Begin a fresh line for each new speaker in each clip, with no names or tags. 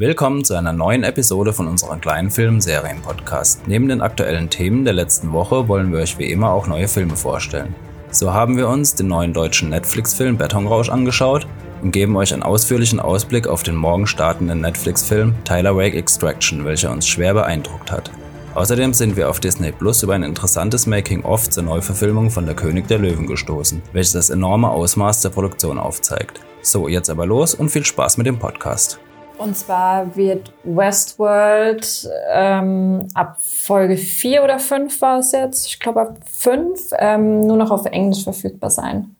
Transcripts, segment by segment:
Willkommen zu einer neuen Episode von unserem kleinen Film-Serien-Podcast. Neben den aktuellen Themen der letzten Woche wollen wir euch wie immer auch neue Filme vorstellen. So haben wir uns den neuen deutschen Netflix-Film Betonrausch angeschaut und geben euch einen ausführlichen Ausblick auf den morgen startenden Netflix-Film Tyler Wake Extraction, welcher uns schwer beeindruckt hat. Außerdem sind wir auf Disney Plus über ein interessantes Making-of zur Neuverfilmung von Der König der Löwen gestoßen, welches das enorme Ausmaß der Produktion aufzeigt. So, jetzt aber los und viel Spaß mit dem Podcast.
Und zwar wird Westworld ähm, ab Folge 4 oder 5 war es jetzt, ich glaube ab 5, ähm, nur noch auf Englisch verfügbar sein.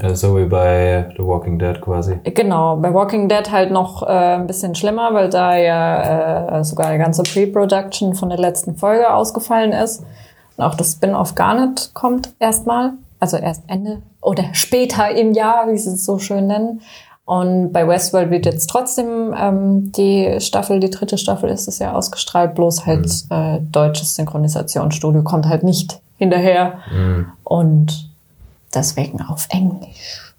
Ja, so wie bei The Walking Dead quasi.
Genau, bei Walking Dead halt noch äh, ein bisschen schlimmer, weil da ja äh, sogar die ganze Pre-Production von der letzten Folge ausgefallen ist. Und auch das Spin-off gar nicht kommt erstmal. Also erst Ende oder später im Jahr, wie sie es so schön nennen. Und bei Westworld wird jetzt trotzdem ähm, die Staffel, die dritte Staffel ist es ja ausgestrahlt, bloß halt mhm. äh, deutsches Synchronisationsstudio kommt halt nicht hinterher. Mhm. Und deswegen auf Englisch.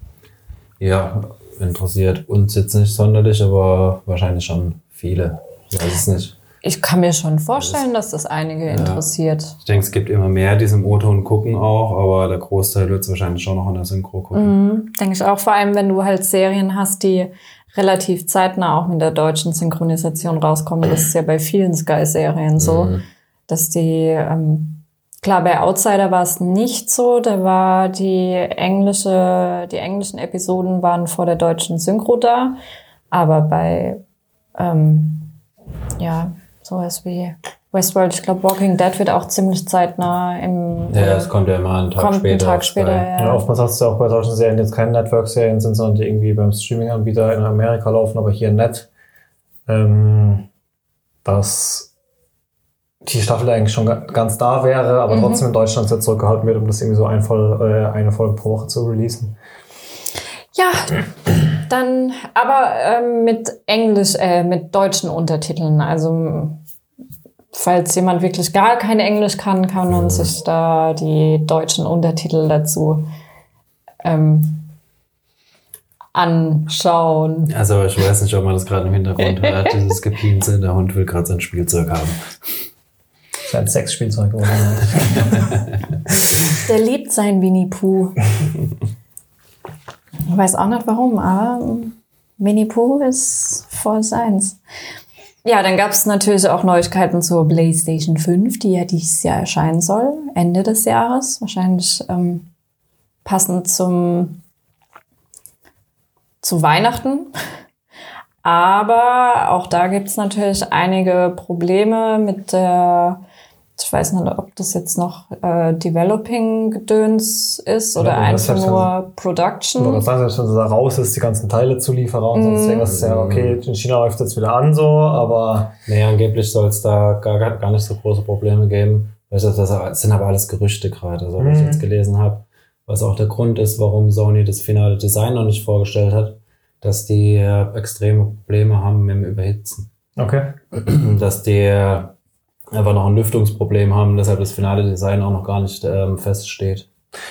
Ja, interessiert uns jetzt nicht sonderlich, aber wahrscheinlich schon viele. Ich weiß es nicht.
Ich kann mir schon vorstellen, dass das einige ja. interessiert.
Ich denke, es gibt immer mehr, die es im O-Ton gucken auch, aber der Großteil wird es wahrscheinlich schon noch in der Synchro gucken.
Mhm, denke ich auch, vor allem wenn du halt Serien hast, die relativ zeitnah auch mit der deutschen Synchronisation rauskommen. Das ist ja bei vielen Sky-Serien so, mhm. dass die, ähm, klar, bei Outsider war es nicht so, da war die englische, die englischen Episoden waren vor der deutschen Synchro da, aber bei, ähm, ja, sowas wie Westworld. Ich glaube, Walking Dead wird auch ziemlich zeitnah im.
Ja, es kommt ja immer einen Tag
kommt
später.
Einen Tag später ja.
ja. oftmals hast du auch bei solchen Serien jetzt keine Network-Serien sind, sondern die irgendwie beim Streaming-Anbieter in Amerika laufen, aber hier net. Ähm, dass die Staffel eigentlich schon ganz da wäre, aber mhm. trotzdem in Deutschland sehr zurückgehalten wird, um das irgendwie so ein Voll, äh, eine Folge pro Woche zu releasen.
Ja, dann aber ähm, mit Englisch, äh, mit deutschen Untertiteln. Also falls jemand wirklich gar kein Englisch kann, kann man sich da die deutschen Untertitel dazu ähm, anschauen.
Also ich weiß nicht, ob man das gerade im Hintergrund hört, dieses Gepiense. Der Hund will gerade sein Spielzeug haben.
Sein Sexspielzeug.
Der liebt sein Winnie Pooh. Ich weiß auch nicht warum, aber Winnie Pooh ist voll seins. Ja, dann gab es natürlich auch Neuigkeiten zur PlayStation 5, die ja dieses Jahr erscheinen soll, Ende des Jahres. Wahrscheinlich ähm, passend zum zu Weihnachten. Aber auch da gibt es natürlich einige Probleme mit der ich weiß nicht, ob das jetzt noch äh, Developing-Gedöns ist oder ja, einfach nur Production.
Oder das heißt, wenn da raus ist, die ganzen Teile Zulieferer und mm. sonst irgendwas, ist ja okay, in China läuft jetzt wieder an so, aber...
Nee, angeblich soll es da gar, gar nicht so große Probleme geben. Das, das sind aber alles Gerüchte gerade, also, was mm. ich jetzt gelesen habe. Was auch der Grund ist, warum Sony das finale Design noch nicht vorgestellt hat, dass die äh, extreme Probleme haben mit dem Überhitzen.
Okay.
Dass die einfach noch ein Lüftungsproblem haben, deshalb das finale Design auch noch gar nicht ähm, feststeht.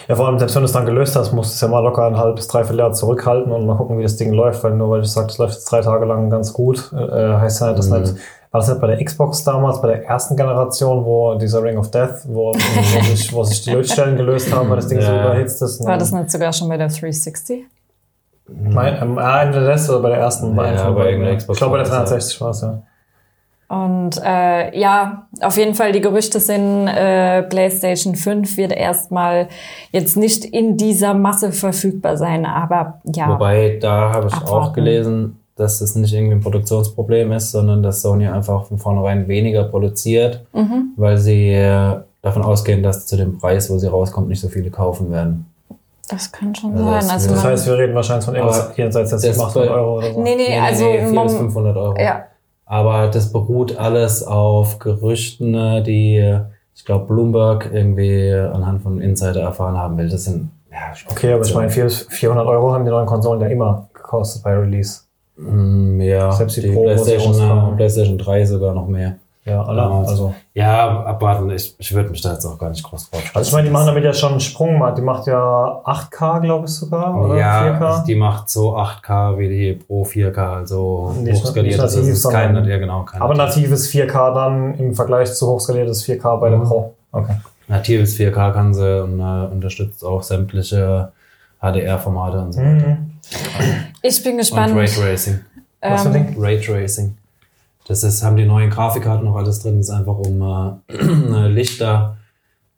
Ja, vor allem, selbst wenn du es dann gelöst hast, musst du es ja mal locker ein halbes, dreiviertel Jahr zurückhalten und mal gucken, wie das Ding läuft, weil nur weil ich sage, es läuft jetzt drei Tage lang ganz gut, äh, heißt ja nicht, dass mhm. nicht, war das nicht bei der Xbox damals, bei der ersten Generation, wo dieser Ring of Death, wo, wo, sich, wo sich die Lötstellen gelöst haben, weil das Ding ja. so überhitzt ist.
War das nicht sogar schon bei der 360?
Mein, ähm, ah, entweder das oder bei der ersten.
Ja, ja bei Xbox.
Ich glaube, bei der 360 war es, ja.
Und äh, ja, auf jeden Fall die Gerüchte sind, äh, PlayStation 5 wird erstmal jetzt nicht in dieser Masse verfügbar sein, aber ja.
Wobei, da habe ich abwarten. auch gelesen, dass es nicht irgendwie ein Produktionsproblem ist, sondern dass Sony einfach von vornherein weniger produziert, mhm. weil sie äh, davon ausgehen, dass zu dem Preis, wo sie rauskommt, nicht so viele kaufen werden.
Das kann schon also sein.
Also das heißt, wir reden wahrscheinlich von irgendwas jenseits der 800 Euro oder so.
Nee, nee,
nee
also
nee, 400 bis 500 Euro.
Ja,
aber das beruht alles auf Gerüchten, die ich glaube Bloomberg irgendwie anhand von Insider erfahren haben will. Das sind
ja, Okay, aber ich meine, 400 Euro haben die neuen Konsolen ja immer gekostet bei Release.
Mm, ja,
Selbst die,
die
Pro
PlayStation, PlayStation 3 sogar noch mehr.
Ja, alle.
Damals.
Also,
Ja, abwarten. Ich, ich würde mich da jetzt auch gar nicht groß drauf
also ich meine, die machen damit ja schon einen Sprung. mal. Die macht ja 8K, glaube ich sogar, oder?
Ja,
4K.
also die macht so 8K wie die Pro 4K, also
Nicht-
hochskaliert.
nicht
Das
nativ,
ist kein,
sondern-
ja genau, kein
Aber natives 4K dann im Vergleich zu hochskaliertes 4K bei der
Mhm.
Pro. Okay.
natives 4K kann sie und äh, unterstützt auch sämtliche HDR-Formate und so weiter.
Mhm.
Ich bin
Und
gespannt.
Raytracing.
Was
Ähm,
Ding?
Raytracing. Das ist, haben die neuen Grafikkarten noch alles drin. Das ist einfach um äh, Lichter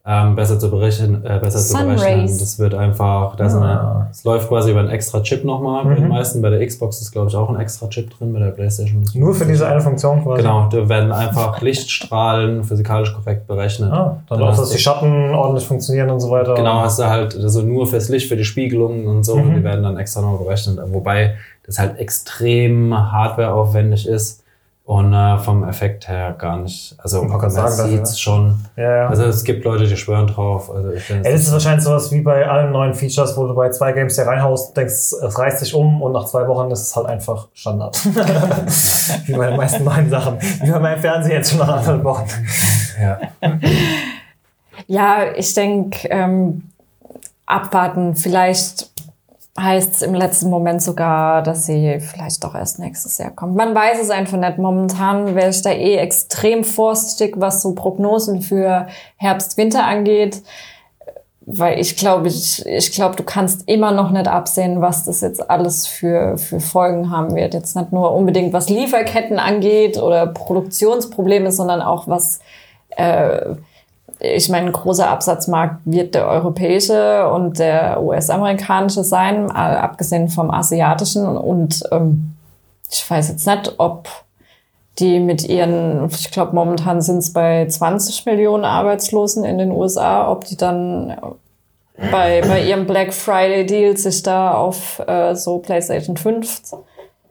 ähm, besser zu berechnen. Äh, besser zu berechnen. Das wird einfach, da ist
Ah.
eine, es läuft quasi über einen extra Chip nochmal bei den
Mhm.
meisten. Bei der Xbox ist glaube ich auch ein extra Chip drin, bei der Playstation.
Nur für diese eine Funktion quasi?
Genau, da werden einfach Lichtstrahlen physikalisch korrekt berechnet.
Ah, dann
Dann
auch, dass die Schatten ordentlich funktionieren und so weiter.
Genau, hast du halt also nur fürs Licht, für die Spiegelungen und so,
Mhm.
und die werden dann extra noch berechnet. Wobei das halt extrem hardwareaufwendig ist und äh, vom Effekt her gar nicht. Also man
sagen,
sieht
das,
es schon.
Ja, ja.
Also es gibt Leute, die schwören drauf. Also ich
Ey, das ist wahrscheinlich sowas wie bei allen neuen Features, wo du bei zwei Games hier reinhaust, denkst, es reißt sich um und nach zwei Wochen ist es halt einfach Standard. wie bei den meisten neuen Sachen. Wie bei meinem Fernseher jetzt schon nach anderthalb Wochen.
ja.
Ja, ich denke, ähm, abwarten. Vielleicht heißt es im letzten Moment sogar, dass sie vielleicht doch erst nächstes Jahr kommt. Man weiß es einfach nicht. Momentan wäre ich da eh extrem vorsichtig, was so Prognosen für Herbst, Winter angeht. Weil ich glaube, ich, ich glaube, du kannst immer noch nicht absehen, was das jetzt alles für, für Folgen haben wird. Jetzt nicht nur unbedingt, was Lieferketten angeht oder Produktionsprobleme, sondern auch was äh, ich meine, ein großer Absatzmarkt wird der europäische und der US-amerikanische sein, äh, abgesehen vom asiatischen. Und ähm, ich weiß jetzt nicht, ob die mit ihren, ich glaube, momentan sind es bei 20 Millionen Arbeitslosen in den USA, ob die dann bei, bei ihrem Black Friday Deal sich da auf äh, so PlayStation 5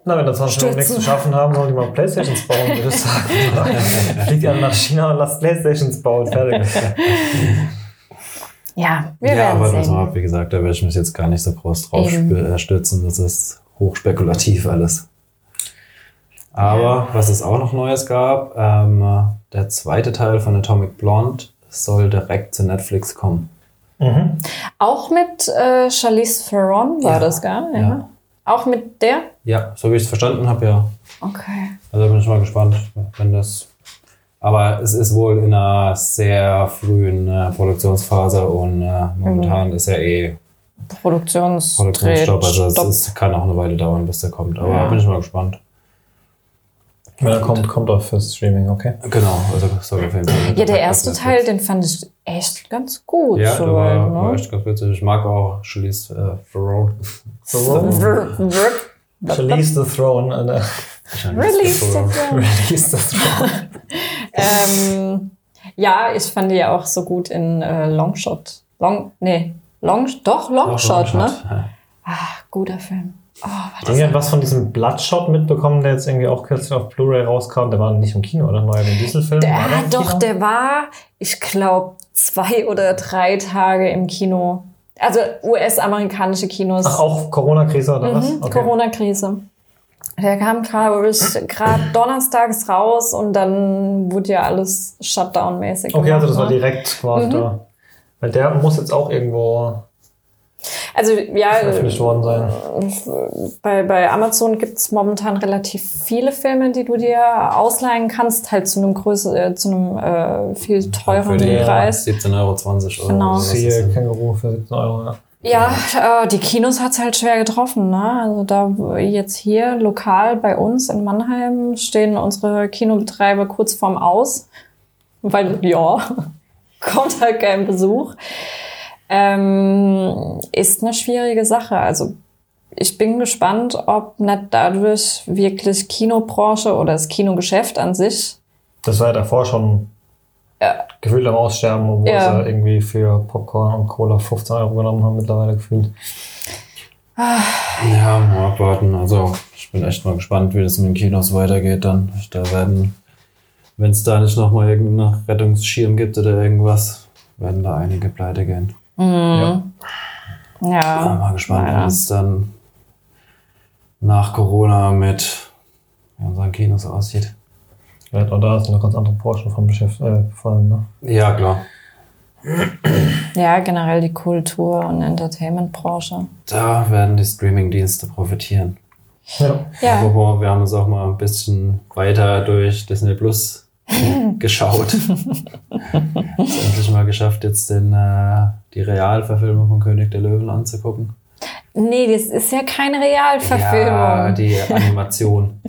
Na, wenn da 20 Minuten nichts zu schaffen haben, sollen die mal Playstations bauen, würde ich sagen. Fliegt ja nach China und lasst Playstations bauen. Fertig.
Ja, wir
ja, aber
werden
das
sehen.
mal, wie gesagt, da werde ich mich jetzt gar nicht so groß drauf
Eben.
äh, stürzen. Das ist hochspekulativ alles. Aber was es auch noch Neues gab, ähm, der zweite Teil von Atomic Blonde soll direkt zu Netflix kommen.
Mhm.
Auch mit äh, Charlize Theron war
Ja.
das, gell? Ja. Auch mit der?
Ja, so wie ich es verstanden habe, ja.
Okay.
Also bin ich mal gespannt, wenn das. Aber es ist wohl in einer sehr frühen äh, Produktionsphase und äh, momentan ist ja eh
Produktionsdreh.
Produktionsstopp. Also es ist, kann auch eine Weile dauern, bis der kommt. Aber
Ja.
bin ich mal gespannt.
Er kommt, kommt auch fürs Streaming, okay.
Genau, also jeden Fall.
ja, der erste Teil, den fand ich echt ganz gut.
Ja, der
soweit,
war, war
ne?
echt ganz witzig. Ich mag auch Charlize äh, Theron.
Wr-
Release the Throne. Äh,
Release the
Theron.
Throne.
Release the Throne.
ähm, ja, ich fand die ja auch so gut in äh, Longshot. Long, nee, Long, doch, Longshot, ne?
Ja.
Ah, guter Film. Oh, war das
Irgendwas von diesem Bloodshot mitbekommen, der jetzt irgendwie auch kürzlich auf Blu-ray rauskam. Der war nicht im Kino, oder? Neuer Vin Diesel-Film.
Der,
War der
doch,
Kino?
der war, ich glaube, zwei oder drei Tage im Kino. Also US-amerikanische Kinos.
Ach, auch Corona-Krise oder was?
Mhm, Corona-Krise. Der kam gerade donnerstags raus und dann wurde ja alles Shutdown-mäßig.
Okay, also das war
ne?
direkt quasi
Mhm.
da. Weil der muss jetzt auch irgendwo
Also ja,
veröffentlicht worden sein.
bei, bei Amazon gibt es momentan relativ viele Filme, die du dir ausleihen kannst, halt zu einem größer, äh, zu einem äh, viel
Für
teureren
die
Preis.
17,20 Euro. Oder
Genau.
Siehe? Känguru für 17 Euro, ja.
Ja, äh, die Kinos hat's halt schwer getroffen. Ne? Also da wo jetzt hier lokal bei uns in Mannheim stehen unsere Kinobetreiber kurz vorm Aus, weil ja, kommt halt kein Besuch. Ähm, ist eine schwierige Sache. Also ich bin gespannt, ob nicht dadurch wirklich Kinobranche oder das Kinogeschäft an sich
Das war ja davor schon
Ja.
gefühlt am Aussterben, obwohl
Ja.
sie irgendwie für Popcorn und Cola 15 Euro genommen haben, mittlerweile gefühlt.
Ja, mal abwarten. Also, ich bin echt mal gespannt, wie das mit den Kinos weitergeht dann. Da werden, wenn es da nicht nochmal irgendeinen Rettungsschirm gibt oder irgendwas, werden da einige pleite gehen.
Ja.
ja,
Ja, mal gespannt, wie es dann nach Corona mit unseren Kinos aussieht.
Ja, und da ist eine ganz andere Branche von Beschäft äh, gefallen, ne?
Ja, klar.
Ja, generell die Kultur- und Entertainment-Branche.
Da werden die Streaming-Dienste profitieren.
Ja.
Ja,
Apropos, wir haben uns auch mal ein bisschen weiter durch Disney Plus geschaut. Ist endlich mal geschafft, jetzt den, äh, die Realverfilmung von König der Löwen anzugucken.
nee, das ist ja keine Realverfilmung.
Ja, die Animation.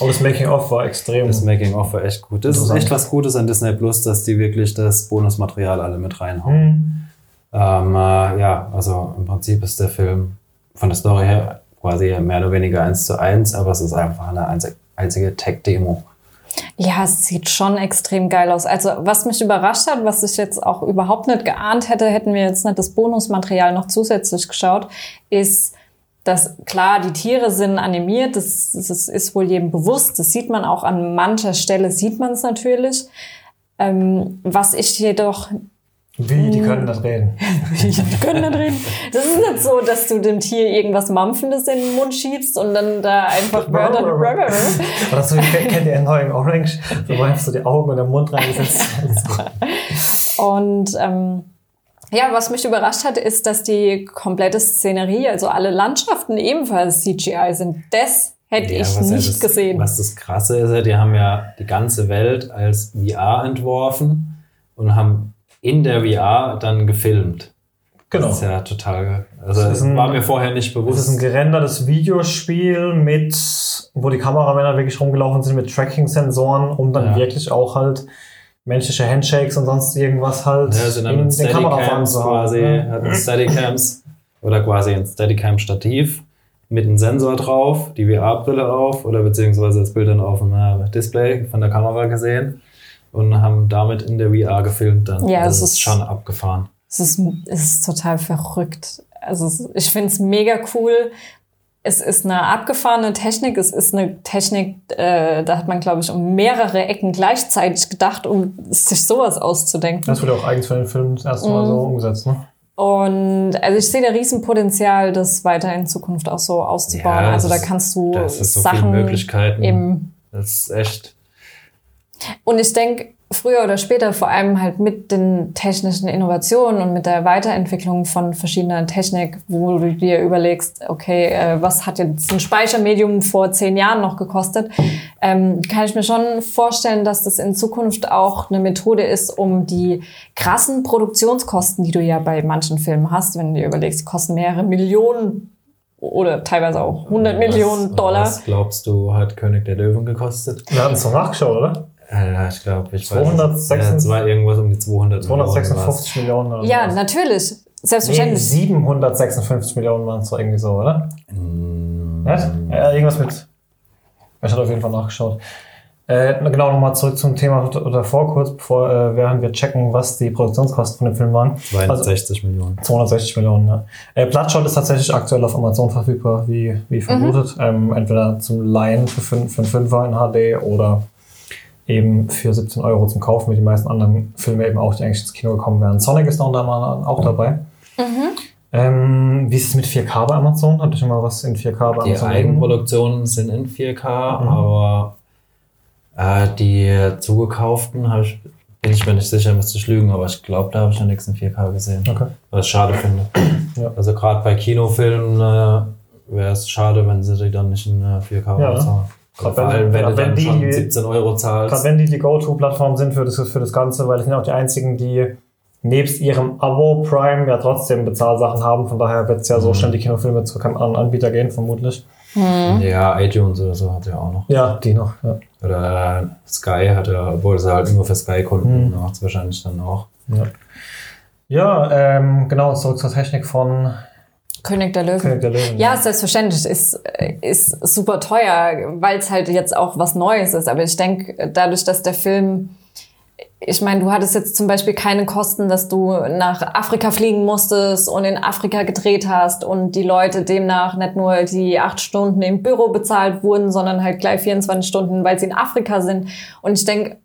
Aber das Making-of war extrem.
Das Making-of war echt gut. Das ist echt was Gutes an Disney Plus, dass die wirklich das Bonusmaterial alle mit reinhauen.
Hm.
Ähm, äh, ja, also im Prinzip ist der Film von der Story her quasi mehr oder weniger eins zu eins, aber es ist einfach eine einzig- einzige Tech-Demo.
Ja, es sieht schon extrem geil aus. Also, was mich überrascht hat, was ich jetzt auch überhaupt nicht geahnt hätte, hätten wir jetzt nicht das Bonusmaterial noch zusätzlich geschaut, ist, dass klar, die Tiere sind animiert, das, das ist wohl jedem bewusst, das sieht man auch an mancher Stelle, sieht man es natürlich. Ähm, was ich jedoch
Wie, die können das reden.
Die können nicht reden. Das ist nicht so, dass du dem Tier irgendwas Mampfendes in den Mund schiebst und dann da einfach Wörter.
Oder so, kennt ihr Annoying Orange? Du einfach so die Augen und den Mund reingesetzt.
Und ähm, ja, was mich überrascht hat, ist, dass die komplette Szenerie, also alle Landschaften ebenfalls CGI sind. Das hätte
Ja,
ich nicht
das,
gesehen.
Was das Krasse ist, die haben ja die ganze Welt als VR entworfen und haben in der VR dann gefilmt.
Genau.
Das ist ja total, also
Das
das
ein-
war mir vorher nicht
Das
bewusst.
ist ein gerendertes Videospiel mit, wo die Kameramänner wirklich rumgelaufen sind mit Tracking-Sensoren, um dann
Ja.
wirklich auch halt menschliche Handshakes und sonst irgendwas halt
Ja, dann
in den
Steadicams
zu haben.
quasi,
ne?
hatten Steadicams oder quasi ein Steadicam-Stativ mit einem Sensor drauf, die VR-Brille auf oder beziehungsweise das Bild dann auf dem äh, Display von der Kamera gesehen und haben damit in der VR gefilmt dann.
Ja,
Also
es ist-
schon abgefahren.
Es ist, es ist total verrückt. Also ich finde es mega cool. Es ist eine abgefahrene Technik. Es ist eine Technik, äh, da hat man, glaube ich, um mehrere Ecken gleichzeitig gedacht, um sich sowas auszudenken.
Das wurde auch eigens für den Film das erste Mal so
Mhm.
umgesetzt, ne?
Und also ich sehe da Riesenpotenzial, das weiter in Zukunft auch so auszubauen.
Ja,
also da
das ist-
kannst du
Das ist so viele
Sachen
Möglichkeiten.
im
Das ist echt.
Und ich denke, früher oder später, vor allem halt mit den technischen Innovationen und mit der Weiterentwicklung von verschiedener Technik, wo du dir überlegst, okay, äh, was hat jetzt ein Speichermedium vor zehn Jahren noch gekostet, ähm, kann ich mir schon vorstellen, dass das in Zukunft auch eine Methode ist, um die krassen Produktionskosten, die du ja bei manchen Filmen hast, wenn du dir überlegst, die kosten mehrere Millionen oder teilweise auch 100 Millionen
was,
Dollar.
Was glaubst du, hat König der Löwen gekostet?
Wir hatten es noch nachgeschaut, oder?
Äh, ich glaube, ich
206
weiß. es. Ja, es war irgendwas um die 200
256 Millionen oder
Ja,
sowas.
natürlich.
Nee,
Selbstverständlich.
756 Millionen waren es doch irgendwie so, oder?
Mm,
Was? Ja, irgendwas mit. Ich hatte auf jeden Fall nachgeschaut. Äh, genau, nochmal zurück zum Thema davor kurz, bevor, äh, während wir checken, was die Produktionskosten von dem Film waren.
260 Millionen.
260 Millionen, ja. Äh, Bloodshot ist tatsächlich aktuell auf Amazon verfügbar, wie, wie vermutet. Ähm, entweder zum Leihen für, für einen Fünfer in HD oder eben für 17 Euro zum Kaufen, wie die meisten anderen Filme eben auch, die eigentlich ins Kino gekommen wären. Sonic ist noch da mal auch dabei. Ähm, wie ist es mit 4K bei Amazon? Habt ihr schon mal was in 4K bei
Die
Amazon?
Eigenproduktionen sind in 4K,
Mhm.
aber äh, die zugekauften hab ich, bin ich mir nicht sicher, müsste ich lügen, aber ich glaube, da habe ich noch nichts in 4K gesehen.
Okay.
Was ich schade finde.
Ja.
Also gerade bei Kinofilmen äh, wäre es schade, wenn sie die dann nicht in äh, 4K
Ja, ne? Gerade
Vor
wenn-
allem, wenn
gerade
du
wenn
dann
die-
schon 17 Euro zahlst.
Gerade wenn die die Go-To-Plattform sind für das, für das Ganze, weil das sind auch die einzigen, die nebst ihrem Abo Prime ja trotzdem Bezahlsachen haben. Von daher wird es ja so
Mhm.
schnell die Kinofilme zu keinem anderen Anbieter gehen, vermutlich.
Ja, iTunes oder so hat ja auch noch.
Ja, die noch. Ja.
Oder Sky hat ja, obwohl es halt nur für Sky-Kunden
Mhm.
macht es wahrscheinlich dann auch.
Ja, ja ähm, genau, zurück zur Technik von
König der Löwen.
König der Löwen.
Ja, selbstverständlich ist, ist super teuer, weil es halt jetzt auch was Neues ist. Aber ich denke, dadurch, dass der Film, ich meine, du hattest jetzt zum Beispiel keine Kosten, dass du nach Afrika fliegen musstest und in Afrika gedreht hast und die Leute demnach nicht nur die acht Stunden im Büro bezahlt wurden, sondern halt gleich 24 Stunden, weil sie in Afrika sind. Und ich denke,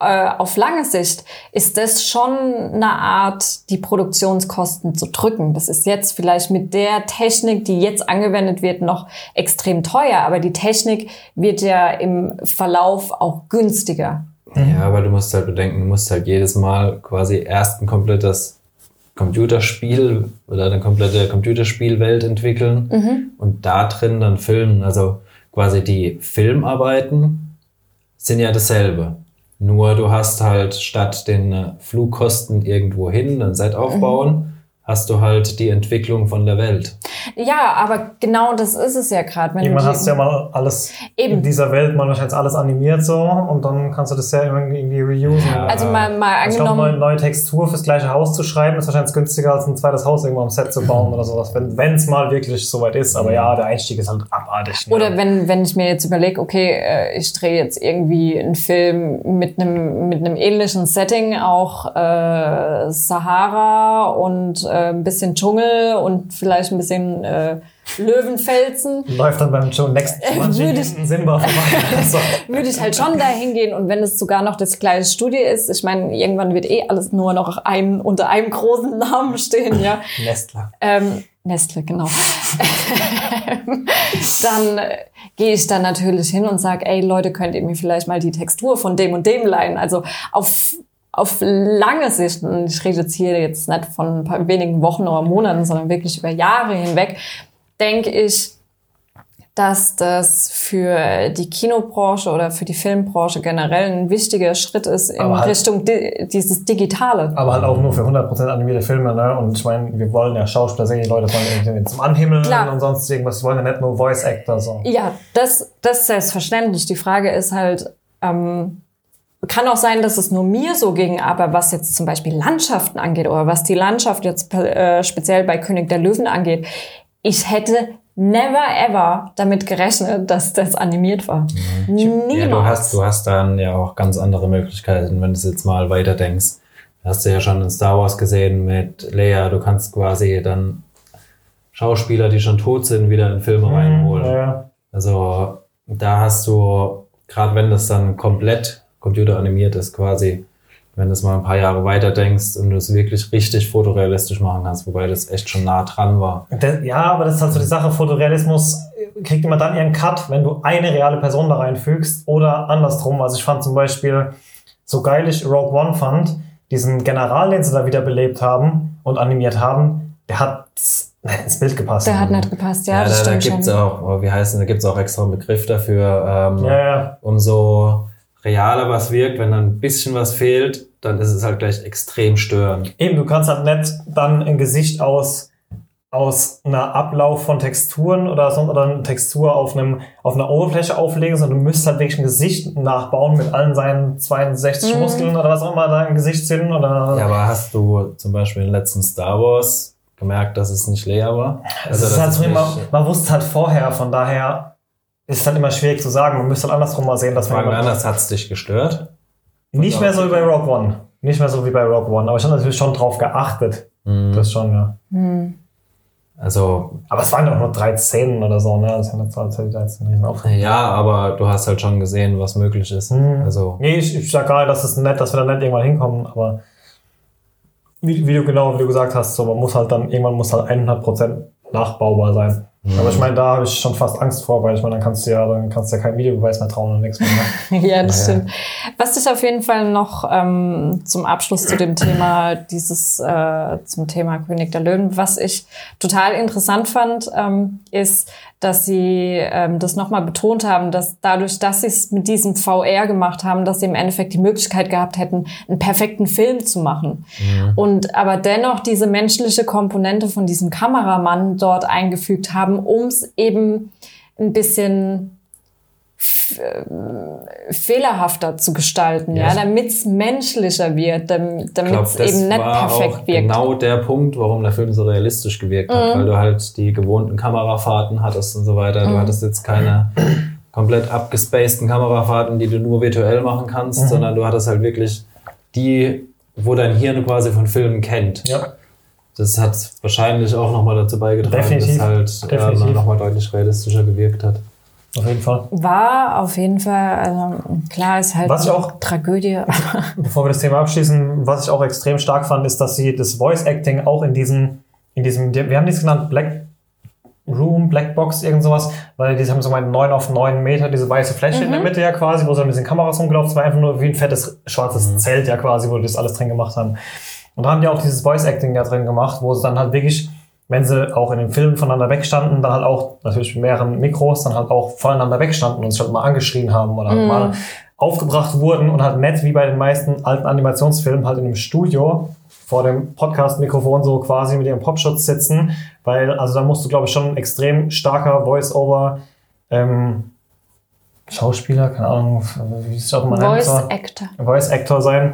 auf lange Sicht ist das schon eine Art, die Produktionskosten zu drücken. Das ist jetzt vielleicht mit der Technik, die jetzt angewendet wird, noch extrem teuer, aber die Technik wird ja im Verlauf auch günstiger.
Ja, aber du musst halt bedenken, du musst halt jedes Mal quasi erst ein komplettes Computerspiel oder eine komplette Computerspielwelt entwickeln und da drin dann filmen. Also quasi die Filmarbeiten sind ja dasselbe. Nur du hast halt statt den äh, Flugkosten irgendwo hin, ein Set aufbauen, hast du halt die Entwicklung von der Welt.
Ja, aber genau das ist es ja gerade.
Irgendwann
die-
hast du ja mal alles
Eben.
in dieser Welt mal wahrscheinlich alles animiert so und dann kannst du das ja irgendwie reusen.
Ja.
Also mal, mal
Ich glaube,
angenommen.
eine neue Textur fürs gleiche Haus zu schreiben, ist wahrscheinlich günstiger als ein zweites Haus irgendwo am Set zu bauen oder sowas, wenn es mal wirklich soweit ist. Aber ja, der Einstieg ist halt abartig. ne?
Oder wenn, wenn ich mir jetzt überlege, okay, äh, ich drehe jetzt irgendwie einen Film mit einem mit einem ähnlichen Setting, auch äh, Sahara und äh, ein bisschen Dschungel und vielleicht ein bisschen äh, Löwenfelsen,
Läuft dann beim Joe Next
Würde ich-
Simba vorbei. so.
würde ich halt schon dahin gehen. Und wenn es sogar noch das gleiche Studio ist, ich meine, irgendwann wird eh alles nur noch ein, unter einem großen Namen stehen, ja.
Nestler.
Ähm, Nestle, genau. dann äh, gehe ich dann natürlich hin und sage, ey Leute, könnt ihr mir vielleicht mal die Textur von dem und dem leihen? Also auf, auf lange Sicht, und ich rede jetzt hier jetzt nicht von ein paar wenigen Wochen oder Monaten, sondern wirklich über Jahre hinweg, denke ich, dass das für die Kinobranche oder für die Filmbranche generell ein wichtiger Schritt ist in
halt-
Richtung di dieses Digitale.
Aber halt auch nur für 100% animierte Filme, ne? Und ich meine, wir wollen ja Schauspieler sehen, die Leute wollen zum Anhimmeln
Klar.
und sonst irgendwas. Wir wollen ja nicht nur Voice Actor so.
Ja, das, das ist selbstverständlich. Die Frage ist halt, ähm, kann auch sein, dass es nur mir so ging, aber was jetzt zum Beispiel Landschaften angeht oder was die Landschaft jetzt äh, speziell bei König der Löwen angeht, ich hätte never ever damit gerechnet, dass das animiert war. Niemals.
Ja, du hast, du hast dann ja auch ganz andere Möglichkeiten, wenn du es jetzt mal weiter denkst. Hast du ja schon in Star Wars gesehen mit Leia. Du kannst quasi dann Schauspieler, die schon tot sind, wieder in Filme reinholen.
Ja.
Also da hast du, gerade wenn das dann komplett computeranimiert ist, quasi, wenn du es mal ein paar Jahre weiter denkst und du es wirklich richtig fotorealistisch machen kannst, wobei das echt schon nah dran war.
Das, ja, aber das ist halt so die Sache, Fotorealismus kriegt immer dann ihren Cut, wenn du eine reale Person da reinfügst oder andersrum. Also ich fand zum Beispiel, so geil ich Rogue One fand, diesen General, den sie da wieder belebt haben und animiert haben, der hat ins Bild gepasst.
Der hat nicht gepasst, ja, das
da, da gibt's
schon.
auch, oh, wie heißt denn, da gibt's auch extra einen Begriff dafür. Ähm,
ja, ja.
umso realer was wirkt, wenn dann ein bisschen was fehlt, dann ist es halt gleich extrem störend.
Eben, du kannst halt nicht dann ein Gesicht aus, aus einer Ablauf von Texturen oder, so, oder eine Textur auf, einem, auf einer Oberfläche auflegen, sondern du müsstest halt wirklich ein Gesicht nachbauen mit allen seinen 62
Mhm.
Muskeln oder was auch immer da im Gesicht sind. Oder
Ja, aber hast du zum Beispiel in den letzten Star Wars gemerkt, dass es nicht Leia war?
Also das ist
dass
halt
es
so immer,
nicht-
man wusste es halt vorher, von daher ist halt immer schwierig zu sagen. Man müsste halt andersrum mal sehen, dass man
Fragen anders, hat es dich gestört?
nicht mehr so wie bei Rogue One. Nicht mehr so wie bei Rogue One. Aber ich habe natürlich schon drauf geachtet.
Mhm.
Das schon, ja.
Also,
Aber es waren auch nur drei Szenen oder so, ne? Das ist einen riesen Aufwand.
ja, aber du hast halt schon gesehen, was möglich ist.
Mhm.
Also,
Nee, ich, ich sag nicht, dass es nett, dass wir da nicht irgendwann hinkommen, aber wie, wie du genau, wie du gesagt hast, so, man muss halt dann, irgendwann muss halt 100% nachbaubar sein. Aber ich meine, da habe ich schon fast Angst vor, weil ich meine, dann kannst du ja, dann kannst du ja keinen Videobeweis mehr trauen und nichts mehr. Ne?
Ja, das
Ja.
stimmt. Was ich auf jeden Fall noch ähm, zum Abschluss zu dem Thema dieses äh, zum Thema König der Löwen, was ich total interessant fand, ähm, ist, dass sie ähm, das nochmal betont haben, dass dadurch, dass sie es mit diesem VR gemacht haben, dass sie im Endeffekt die Möglichkeit gehabt hätten, einen perfekten Film zu machen. Und aber dennoch diese menschliche Komponente von diesem Kameramann dort eingefügt haben, um es eben ein bisschen fehlerhafter zu gestalten,
Ja,
ja, damit es menschlicher wird, damit es eben nicht
war
perfekt
auch
wirkt.
genau der Punkt, warum der Film so realistisch gewirkt hat,
Mhm.
weil du halt die gewohnten Kamerafahrten hattest und so weiter. Du
Mhm.
hattest jetzt keine komplett abgespaceden Kamerafahrten, die du nur virtuell machen kannst,
Mhm.
sondern du hattest halt wirklich die, wo dein Hirn quasi von Filmen kennt.
Ja.
Das hat wahrscheinlich auch nochmal dazu beigetragen,
Definitiv.
dass halt
Definitiv.
ähm, nochmal deutlich realistischer gewirkt hat.
Auf jeden Fall.
War auf jeden Fall, also klar, ist halt
Was ich auch-
Tragödie.
Bevor wir das Thema abschließen, was ich auch extrem stark fand, ist, dass sie das Voice Acting auch in diesem, in diesem, wir haben das genannt Black Room, Black Box, irgend sowas, weil die haben so mal 9 auf 9 Meter, diese weiße Fläche in der Mitte ja quasi, wo so ein bisschen Kameras rumgelaufen, es war einfach nur wie ein fettes schwarzes Zelt ja quasi, wo die das alles drin gemacht haben. Und da haben die auch dieses Voice Acting da drin gemacht, wo sie dann halt wirklich, wenn sie auch in den Filmen voneinander wegstanden, dann halt auch natürlich mit mehreren Mikros, dann halt auch voneinander wegstanden und sich halt mal angeschrien haben oder halt mal aufgebracht wurden und halt nett wie bei den meisten alten Animationsfilmen halt in einem Studio vor dem Podcast-Mikrofon so quasi mit ihrem Popschutz sitzen, weil also da musst du glaube ich schon ein extrem starker Voice-Over ähm, Schauspieler, keine Ahnung, wie es auch immer nennt.
Voice. Actor.
Voice Actor sein,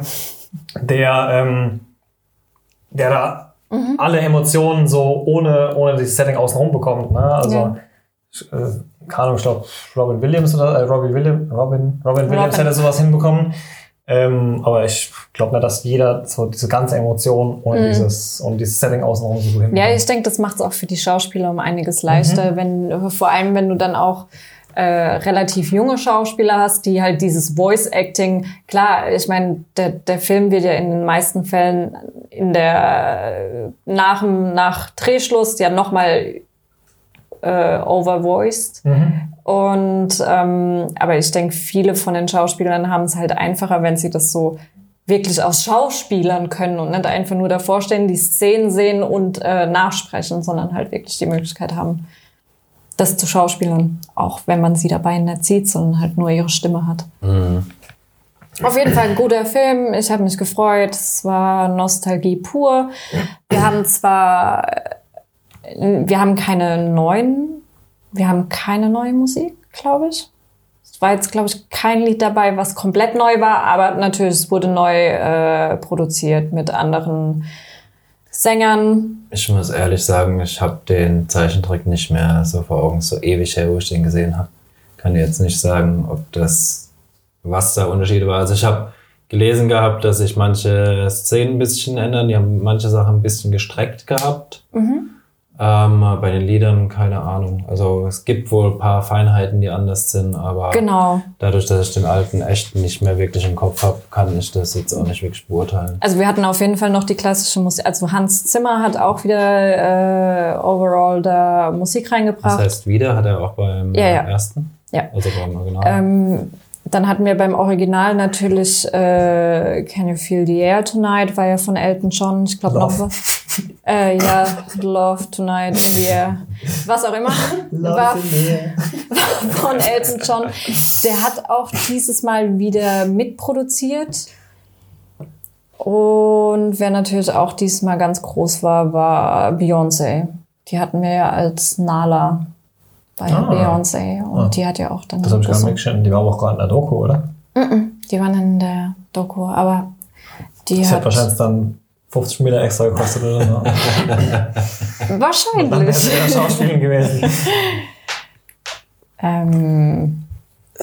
der, ähm, der da
Mhm.
alle Emotionen so ohne, ohne das Setting außenrum bekommt. Ne? Also,
Ja.
äh, keine Ahnung, ich glaube, Robin Williams oder äh, Robbie William, Robin, Robin Williams
Robin.
hätte sowas hinbekommen. Ähm, aber ich glaube nicht, dass jeder so diese ganze Emotion ohne, dieses, ohne dieses Setting außenrum so hinbekommt.
Mhm. Ja, ich denke, das macht es auch für die Schauspieler um einiges leichter, wenn vor allem wenn du dann auch äh, relativ junge Schauspieler hast, die halt dieses Voice Acting, klar, ich meine, der, der Film wird ja in den meisten Fällen in der nach dem nach Drehschluss ja nochmal äh, overvoiced. Und ähm, aber ich denke, viele von den Schauspielern haben es halt einfacher, wenn sie das so wirklich aus Schauspielern können und nicht einfach nur davor stehen, die Szenen sehen und äh, nachsprechen, sondern halt wirklich die Möglichkeit haben, das zu schauspielern, auch wenn man sie dabei nicht sieht, sondern halt nur ihre Stimme hat. Auf jeden Fall ein guter Film. Ich habe mich gefreut. Es war Nostalgie pur. Wir haben zwar, wir haben keine neuen, wir haben keine neue Musik, glaube ich. Es war jetzt, glaube ich, kein Lied dabei, was komplett neu war, aber natürlich, es wurde neu äh, produziert mit anderen Sängern.
Ich muss ehrlich sagen, ich habe den Zeichentrick nicht mehr so vor Augen, so ewig her, wo ich den gesehen habe. Kann jetzt nicht sagen, ob das, was da Unterschiede war. Also ich habe gelesen gehabt, dass sich manche Szenen ein bisschen ändern. Die haben manche Sachen ein bisschen gestreckt gehabt. Ähm, bei den Liedern keine Ahnung. Also es gibt wohl ein paar Feinheiten, die anders sind, aber
Genau.
dadurch, dass ich den alten echt nicht mehr wirklich im Kopf habe, kann ich das jetzt auch nicht wirklich beurteilen.
Also wir hatten auf jeden Fall noch die klassische Musik. Also Hans Zimmer hat auch wieder äh, overall da Musik
Das
reingebracht.
heißt, wieder hat er auch beim
Ja, ja.
ersten?
Ja.
Also beim Original.
Ähm, dann hatten wir beim Original natürlich äh, Can You Feel the Air Tonight, war ja von Elton John. Ich glaube noch
Love.
was. Äh, ja, Love Tonight in the Air. Was auch immer. war von Elton John. Der hat auch dieses Mal wieder mitproduziert. Und wer natürlich auch diesmal ganz groß war, war Beyoncé. Die hatten wir ja als Nala bei
Ah.
Beyoncé. Und
Ah.
die hat ja auch dann
Das habe ich gar nicht gesehen. Die war aber auch gerade in der Doku, oder?
Die waren in der Doku, aber die
Das
hat
hat wahrscheinlich dann 50 Meter extra gekostet oder so. Dann
wahrscheinlich.
wäre er Schauspielen gewesen.
ähm,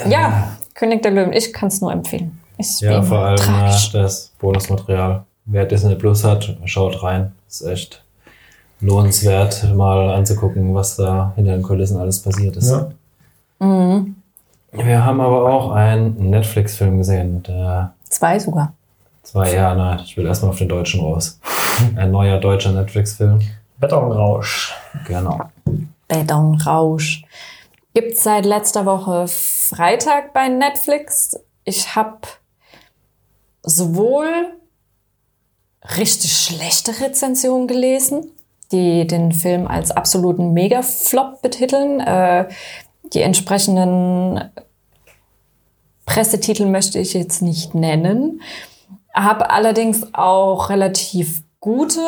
ja, König der Löwen. Ich kann es nur empfehlen. Ist
Ja, vor allem
tragisch.
äh, das Bonusmaterial. Wer Disney Plus hat, schaut rein. Ist echt lohnenswert, mal anzugucken, was da hinter den Kulissen alles passiert ist.
Ja.
Wir haben aber auch einen Netflix-Film gesehen. Der
Zwei sogar.
zwei Jahre, na, ich will erstmal auf den Deutschen raus. Ein neuer deutscher Netflix-Film.
Betonrausch.
Genau.
Betonrausch. Gibt's seit letzter Woche Freitag bei Netflix. Ich habe sowohl richtig schlechte Rezensionen gelesen, die den Film als absoluten Mega-Flop betiteln. Äh, die entsprechenden Pressetitel möchte ich jetzt nicht nennen. Habe allerdings auch relativ gute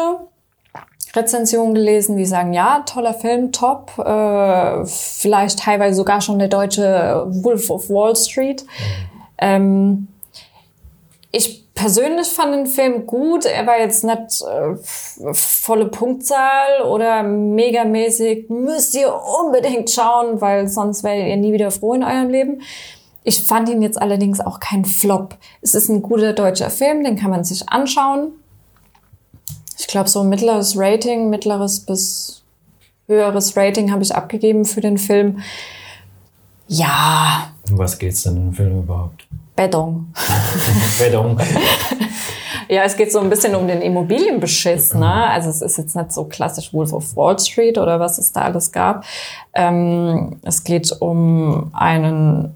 Rezensionen gelesen, die sagen, ja, toller Film, top, äh, vielleicht teilweise sogar schon der deutsche Wolf of Wall Street. Ähm, ich persönlich fand den Film gut. Er war jetzt nicht äh, volle Punktzahl oder megamäßig, müsst ihr unbedingt schauen, weil sonst werdet ihr nie wieder froh in eurem Leben. Ich fand ihn jetzt allerdings auch kein Flop. Es ist ein guter deutscher Film, den kann man sich anschauen. Ich glaube, so mittleres Rating, mittleres bis höheres Rating habe ich abgegeben für den Film. Ja,
Um was geht's denn im Film überhaupt?
Beton.
Weddung.
Ja, es geht so ein bisschen um den Immobilienbeschiss. Ne? Also es ist jetzt nicht so klassisch Wolf of Wall Street oder was es da alles gab. Ähm, es geht um einen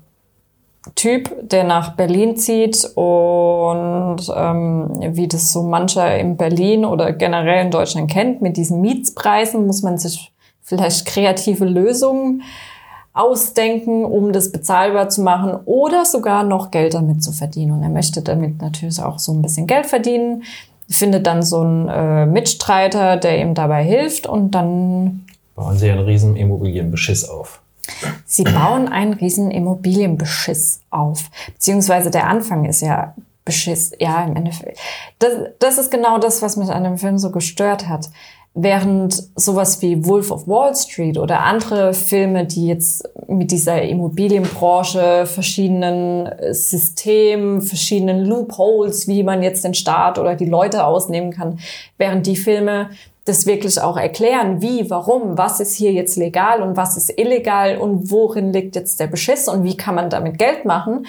Typ, der nach Berlin zieht und ähm, wie das so mancher in Berlin oder generell in Deutschland kennt, mit diesen Mietspreisen muss man sich vielleicht kreative Lösungen ausdenken, um das bezahlbar zu machen oder sogar noch Geld damit zu verdienen. Und er möchte damit natürlich auch so ein bisschen Geld verdienen, findet dann so einen äh, Mitstreiter, der ihm dabei hilft und dann
Bauen sie einen riesen Immobilienbeschiss auf.
Sie bauen einen riesen Immobilienbeschiss auf. Beziehungsweise der Anfang ist ja Beschiss. Ja, im Endeffekt. Das, das ist genau das, was mich an dem Film so gestört hat. Während sowas wie Wolf of Wall Street oder andere Filme, die jetzt mit dieser Immobilienbranche, verschiedenen Systemen, verschiedenen Loopholes, wie man jetzt den Staat oder die Leute ausnehmen kann, während die Filme das wirklich auch erklären, wie, warum, was ist hier jetzt legal und was ist illegal und worin liegt jetzt der Beschiss und wie kann man damit Geld machen.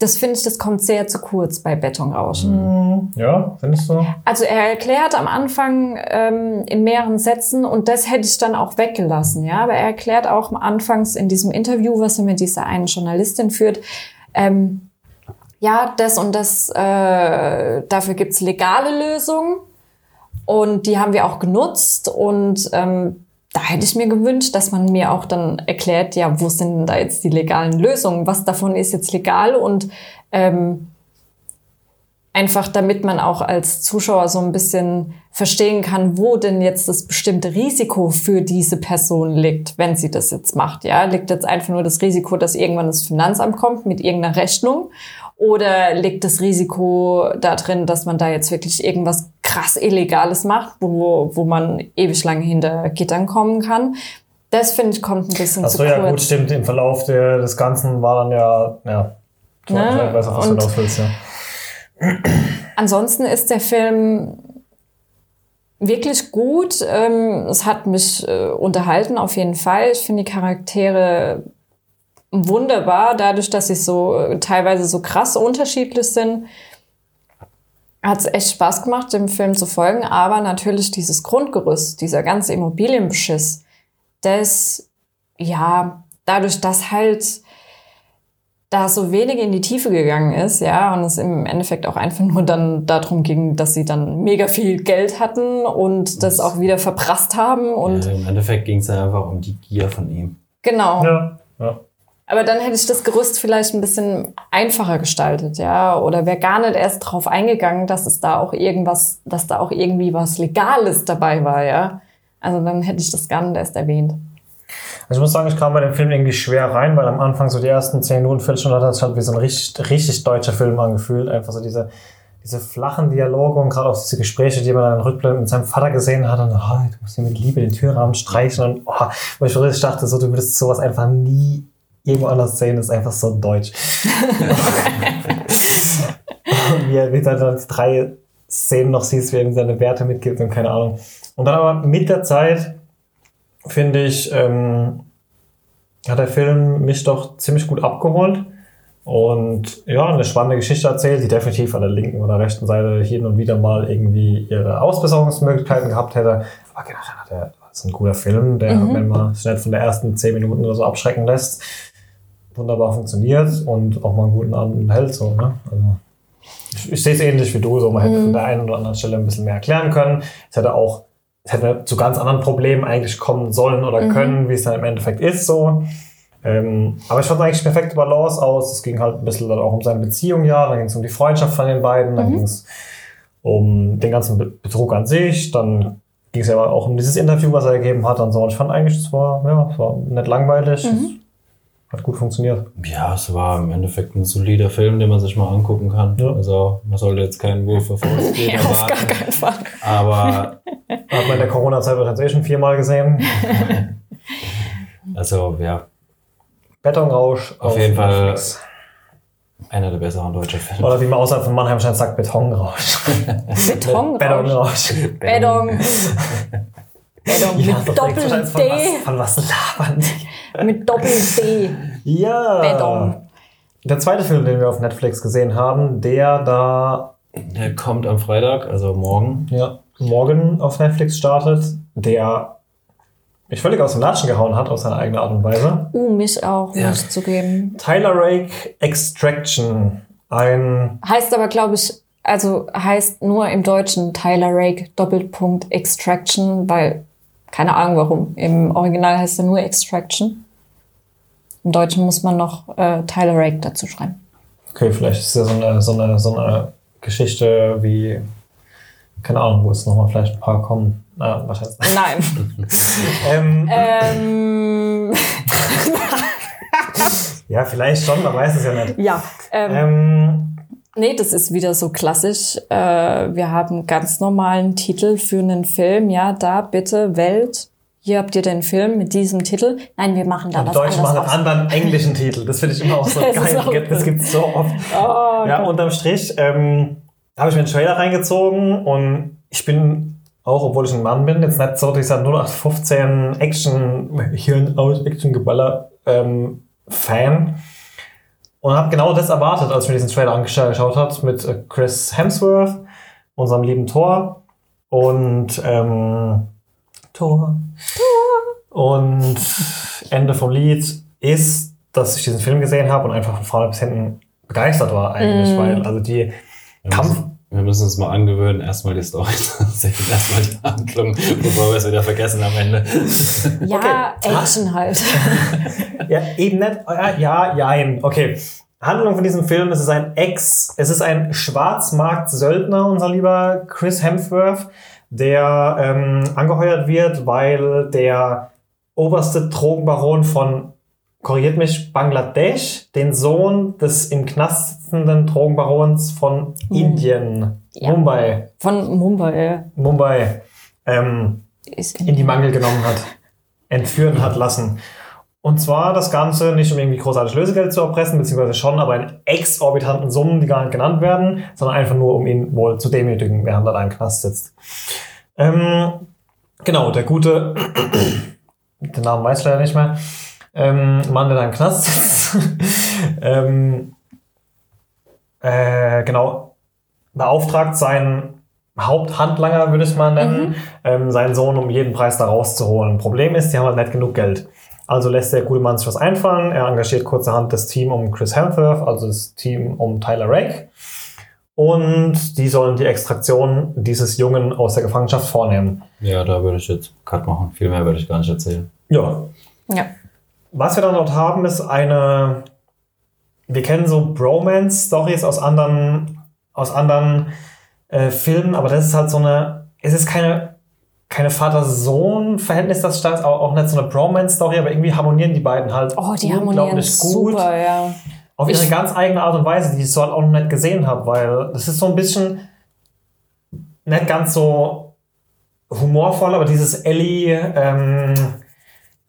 Das finde ich, das kommt sehr zu kurz bei Betonrauschen.
Ja, findest du?
Also er erklärt am Anfang ähm, in mehreren Sätzen und das hätte ich dann auch weggelassen, ja. Aber er erklärt auch anfangs in diesem Interview, was er mit dieser einen Journalistin führt, ähm, ja, das und das, äh, dafür gibt's legale Lösungen und die haben wir auch genutzt und ähm, da hätte ich mir gewünscht, dass man mir auch dann erklärt, ja, wo sind denn da jetzt die legalen Lösungen? Was davon ist jetzt legal und ähm, einfach damit man auch als Zuschauer so ein bisschen verstehen kann, wo denn jetzt das bestimmte Risiko für diese Person liegt, wenn sie das jetzt macht. Ja, liegt jetzt einfach nur das Risiko, dass irgendwann das Finanzamt kommt mit irgendeiner Rechnung oder liegt das Risiko da drin, dass man da jetzt wirklich irgendwas krass Illegales macht, wo, wo man ewig lange hinter Gittern kommen kann? Das finde ich kommt ein bisschen
Achso,
zu
ja,
kurz.
gut, stimmt. Im Verlauf der, des Ganzen war dann ja, ja. Ich
Ne?
weiß auch, was du
Und-
willst, ja.
Ansonsten ist der Film wirklich gut. Ähm, es hat mich äh, unterhalten auf jeden Fall. Ich finde die Charaktere wunderbar, dadurch, dass sie so äh, teilweise so krass unterschiedlich sind. Hat es echt Spaß gemacht, dem Film zu folgen, aber natürlich dieses Grundgerüst, dieser ganze Immobilienbeschiss, das, ja, dadurch, dass halt da so wenig in die Tiefe gegangen ist, ja, und es im Endeffekt auch einfach nur dann darum ging, dass sie dann mega viel Geld hatten und das auch wieder verprasst haben und
ja, Im Endeffekt ging es ja einfach um die Gier von ihm.
genau.
Ja, ja.
Aber dann hätte ich das Gerüst vielleicht ein bisschen einfacher gestaltet, ja, oder wäre gar nicht erst drauf eingegangen, dass es da auch irgendwas, dass da auch irgendwie was Legales dabei war, ja. Also dann hätte ich das gar nicht erst erwähnt.
Also ich muss sagen, ich kam bei dem Film irgendwie schwer rein, weil am Anfang so die ersten 10 Minuten, Viertelstunde hat es halt wie so ein richtig, richtig deutscher Film angefühlt. Einfach so diese, diese flachen Dialoge und gerade auch diese Gespräche, die man dann Rückblick mit seinem Vater gesehen hat und oh, du musst hier mit Liebe den Türrahmen streichen und oh, wo ich wirklich dachte, so, du würdest sowas einfach nie irgendwo anders sehen, ist einfach so deutsch. und wie er er dann drei Szenen noch siehst, wie er ihm seine Werte mitgibt und keine Ahnung. Und dann aber mit der Zeit finde ich, ähm, hat der Film mich doch ziemlich gut abgeholt und ja, eine spannende Geschichte erzählt, die definitiv an der linken oder rechten Seite hin und wieder mal irgendwie ihre Ausbesserungsmöglichkeiten gehabt hätte. Aber generell hat er, das ist ein guter Film, der, wenn man nicht von der ersten zehn Minuten oder so abschrecken lässt, wunderbar funktioniert und auch mal einen guten Abend hält. So, ne? also, ich, ich sehe es ähnlich wie du, so man hätte von der einen oder anderen Stelle ein bisschen mehr erklären können. Es hätte auch es hätte zu ganz anderen Problemen eigentlich kommen sollen oder können, wie es dann im Endeffekt ist. So. Ähm, aber ich fand eigentlich perfekte Balance aus. Es ging halt ein bisschen dann auch um seine Beziehung, ja. Dann ging es um die Freundschaft von den beiden. Dann ging es um den ganzen Be- Betrug an sich. Dann ging es ja auch um dieses Interview, was er gegeben hat und so. Und ich fand eigentlich, es war, ja, es war nicht langweilig. Es hat gut funktioniert.
Ja, es war im Endeffekt ein solider Film, den man sich mal angucken kann.
Ja.
Also man sollte jetzt keinen Wolf of Wall Street
Ja, auf gar
erwarten.
keinen Fall.
Aber
Hat man in der Corona-Zeit wahrscheinlich eh schon viermal gesehen.
also ja,
Betonrausch.
Auf jeden Fall.
Netflix.
einer der besseren deutschen Filme.
Oder wie man außerhalb von Mannheim wahrscheinlich sagt, Betonrausch.
Betonrausch.
Betonrausch.
Beton. Beton
Ja,
mit
das
Doppel D.
Von was, von was labern die?
Mit Doppel D.
Ja.
Bedong.
Der zweite Film, den wir auf Netflix gesehen haben, der da
Der kommt am Freitag, also morgen.
ja, morgen auf Netflix startet, der mich völlig aus dem Latschen gehauen hat, auf seine eigene Art und Weise.
Uh, mich auch,
Ja.
muss ich zugeben.
Tyler Rake Extraction. Ein
Heißt aber, glaube ich, also heißt nur im Deutschen Tyler Rake Doppelpunkt Extraction, weil, keine Ahnung warum. Im Original heißt er nur Extraction. Im Deutschen muss man noch äh, Tyler Rake dazu schreiben.
Okay, vielleicht ist ja so eine, so eine, so eine Geschichte wie, keine Ahnung, wo es nochmal vielleicht ein paar kommen. Na, wahrscheinlich.
Nein.
ähm,
ähm,
ja, vielleicht schon, man weiß es ja nicht.
ja. Ähm,
Ähm,
Nee, das ist wieder so klassisch. Äh, wir haben einen ganz normalen Titel für einen Film. Ja, da bitte Welt. Hier habt ihr den Film mit diesem Titel. Nein, wir machen da
und
was
Deutsch machen
anderes
einen
raus.
anderen englischen Titel. Das finde ich immer auch so
Das
geil.
auch
das gibt es so oft.
Oh,
Ja,
Gott.
unterm Strich ähm, habe ich mir einen Trailer reingezogen und ich bin auch, obwohl ich ein Mann bin, jetzt nicht so dieser 0815 Action, Hirn aus Action Geballer ähm, Fan. Und habe genau das erwartet, als ich mir diesen Trailer angeschaut hat mit äh, Chris Hemsworth, unserem lieben Thor. Und ähm, Thor. Und Ende vom Lied ist, dass ich diesen Film gesehen habe und einfach von vorne bis hinten begeistert war eigentlich,
Mm.
weil also die
Wir
Kampf.
Wir müssen uns mal angewöhnen, erstmal die Story zu sehen, erstmal die Handlung, bevor wir es wieder vergessen am Ende.
Ja,
Okay.
Action halt.
Ja, eben nicht. Ja, ja, jein. Okay. Handlung von diesem Film, es ist ein Ex, es ist ein Schwarzmarkt-Söldner, unser lieber Chris Hemsworth, der ähm, angeheuert wird, weil der oberste Drogenbaron von, korrigiert mich, Bangladesch, den Sohn des im Knast sitzenden Drogenbarons von Indien,
Ja.
Mumbai,
Von Mumbai.
Mumbai, ähm, in die Mangel genommen hat, entführen hat lassen. Und zwar das Ganze nicht, um irgendwie großartig Lösegeld zu erpressen, beziehungsweise schon, aber in exorbitanten Summen, die gar nicht genannt werden, sondern einfach nur, um ihn wohl zu demütigen, während er da im Knast sitzt. Ähm, genau, der gute, den Namen weiß ich leider nicht mehr, ähm, Mann, der da im Knast sitzt, ähm, äh, genau, beauftragt seinen Haupthandlanger, würde ich es mal nennen, ähm, seinen Sohn um jeden Preis da rauszuholen. Problem ist, die haben halt nicht genug Geld. Also lässt der gute Mann sich was einfallen. Er engagiert kurzerhand das Team um Chris Hemsworth, also das Team um Tyler Rake. Und die sollen die Extraktion dieses Jungen aus der Gefangenschaft vornehmen.
Ja, da würde ich jetzt Cut machen. Viel mehr würde ich gar nicht erzählen.
Ja.
Ja.
Was wir dann dort haben, ist eine. Wir kennen so Bromance-Stories aus anderen, aus anderen äh, Filmen, aber das ist halt so eine. Es ist keine, keine Vater-Sohn-Verhältnis, das statt, auch, auch nicht so eine Bromance-Story, aber irgendwie harmonieren die beiden halt
Oh, die harmonieren
gut.
super, ja.
Auf ihre
Ich-
ganz eigene Art und Weise, die ich so halt auch noch nicht gesehen habe, weil das ist so ein bisschen nicht ganz so humorvoll, aber dieses Ellie, ähm,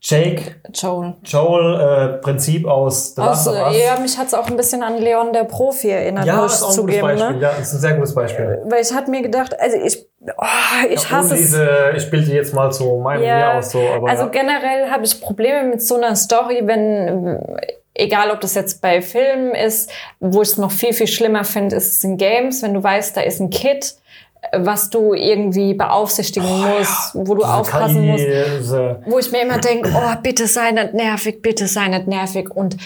Jake,
Joel.
Joel äh, Prinzip aus The Last
Also,
of Us.
ja, mich hat's auch ein bisschen an Leon der Profi erinnert,
Ja,
muss
ist
ich
auch ein gutes
zugeben.
Beispiel.
Ne?
Ja, ist ein sehr gutes Beispiel.
Weil ich hatte mir gedacht, also ich, oh, ich
Und
hasse es.
diese, ich bilde jetzt mal so meine
Ja,
mir aus, so, aber
also
ja.
generell habe ich Probleme mit so einer Story, wenn, egal ob das jetzt bei Filmen ist, wo ich es noch viel, viel schlimmer finde, ist es in Games, wenn du weißt, da ist ein Kid, was du irgendwie beaufsichtigen musst, wo du aufpassen musst wo ich mir immer denke, oh, bitte sei nicht nervig, bitte sei nicht nervig. Und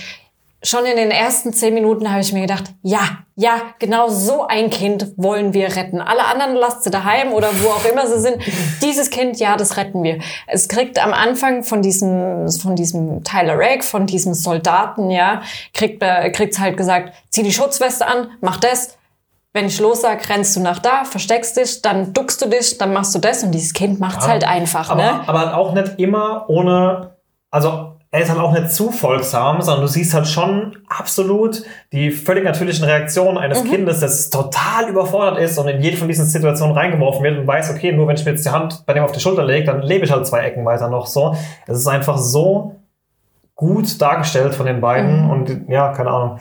schon in den ersten zehn Minuten habe ich mir gedacht, ja, ja, genau so ein Kind wollen wir retten. Alle anderen lasst sie daheim oder wo auch immer sie sind. Dieses Kind, ja, das retten wir. Es kriegt am Anfang von diesem, von diesem Tyler Rake, von diesem Soldaten, ja, kriegt, kriegt's halt gesagt, zieh die Schutzweste an, mach das. Wenn ich los sag, rennst du nach da, versteckst dich, dann duckst du dich, dann machst du das und dieses Kind macht's
Ja.
halt einfach,
aber,
ne?
aber halt auch nicht immer ohne, also er ist halt auch nicht zu folgsam, sondern du siehst halt schon absolut die völlig natürlichen Reaktionen eines
Mhm.
Kindes, das total überfordert ist und in jede von diesen Situationen reingeworfen wird und weiß, okay, nur wenn ich mir jetzt die Hand bei dem auf die Schulter lege, dann lebe ich halt zwei Ecken weiter noch so. Es ist einfach so gut dargestellt von den beiden
Mhm.
und ja, keine Ahnung.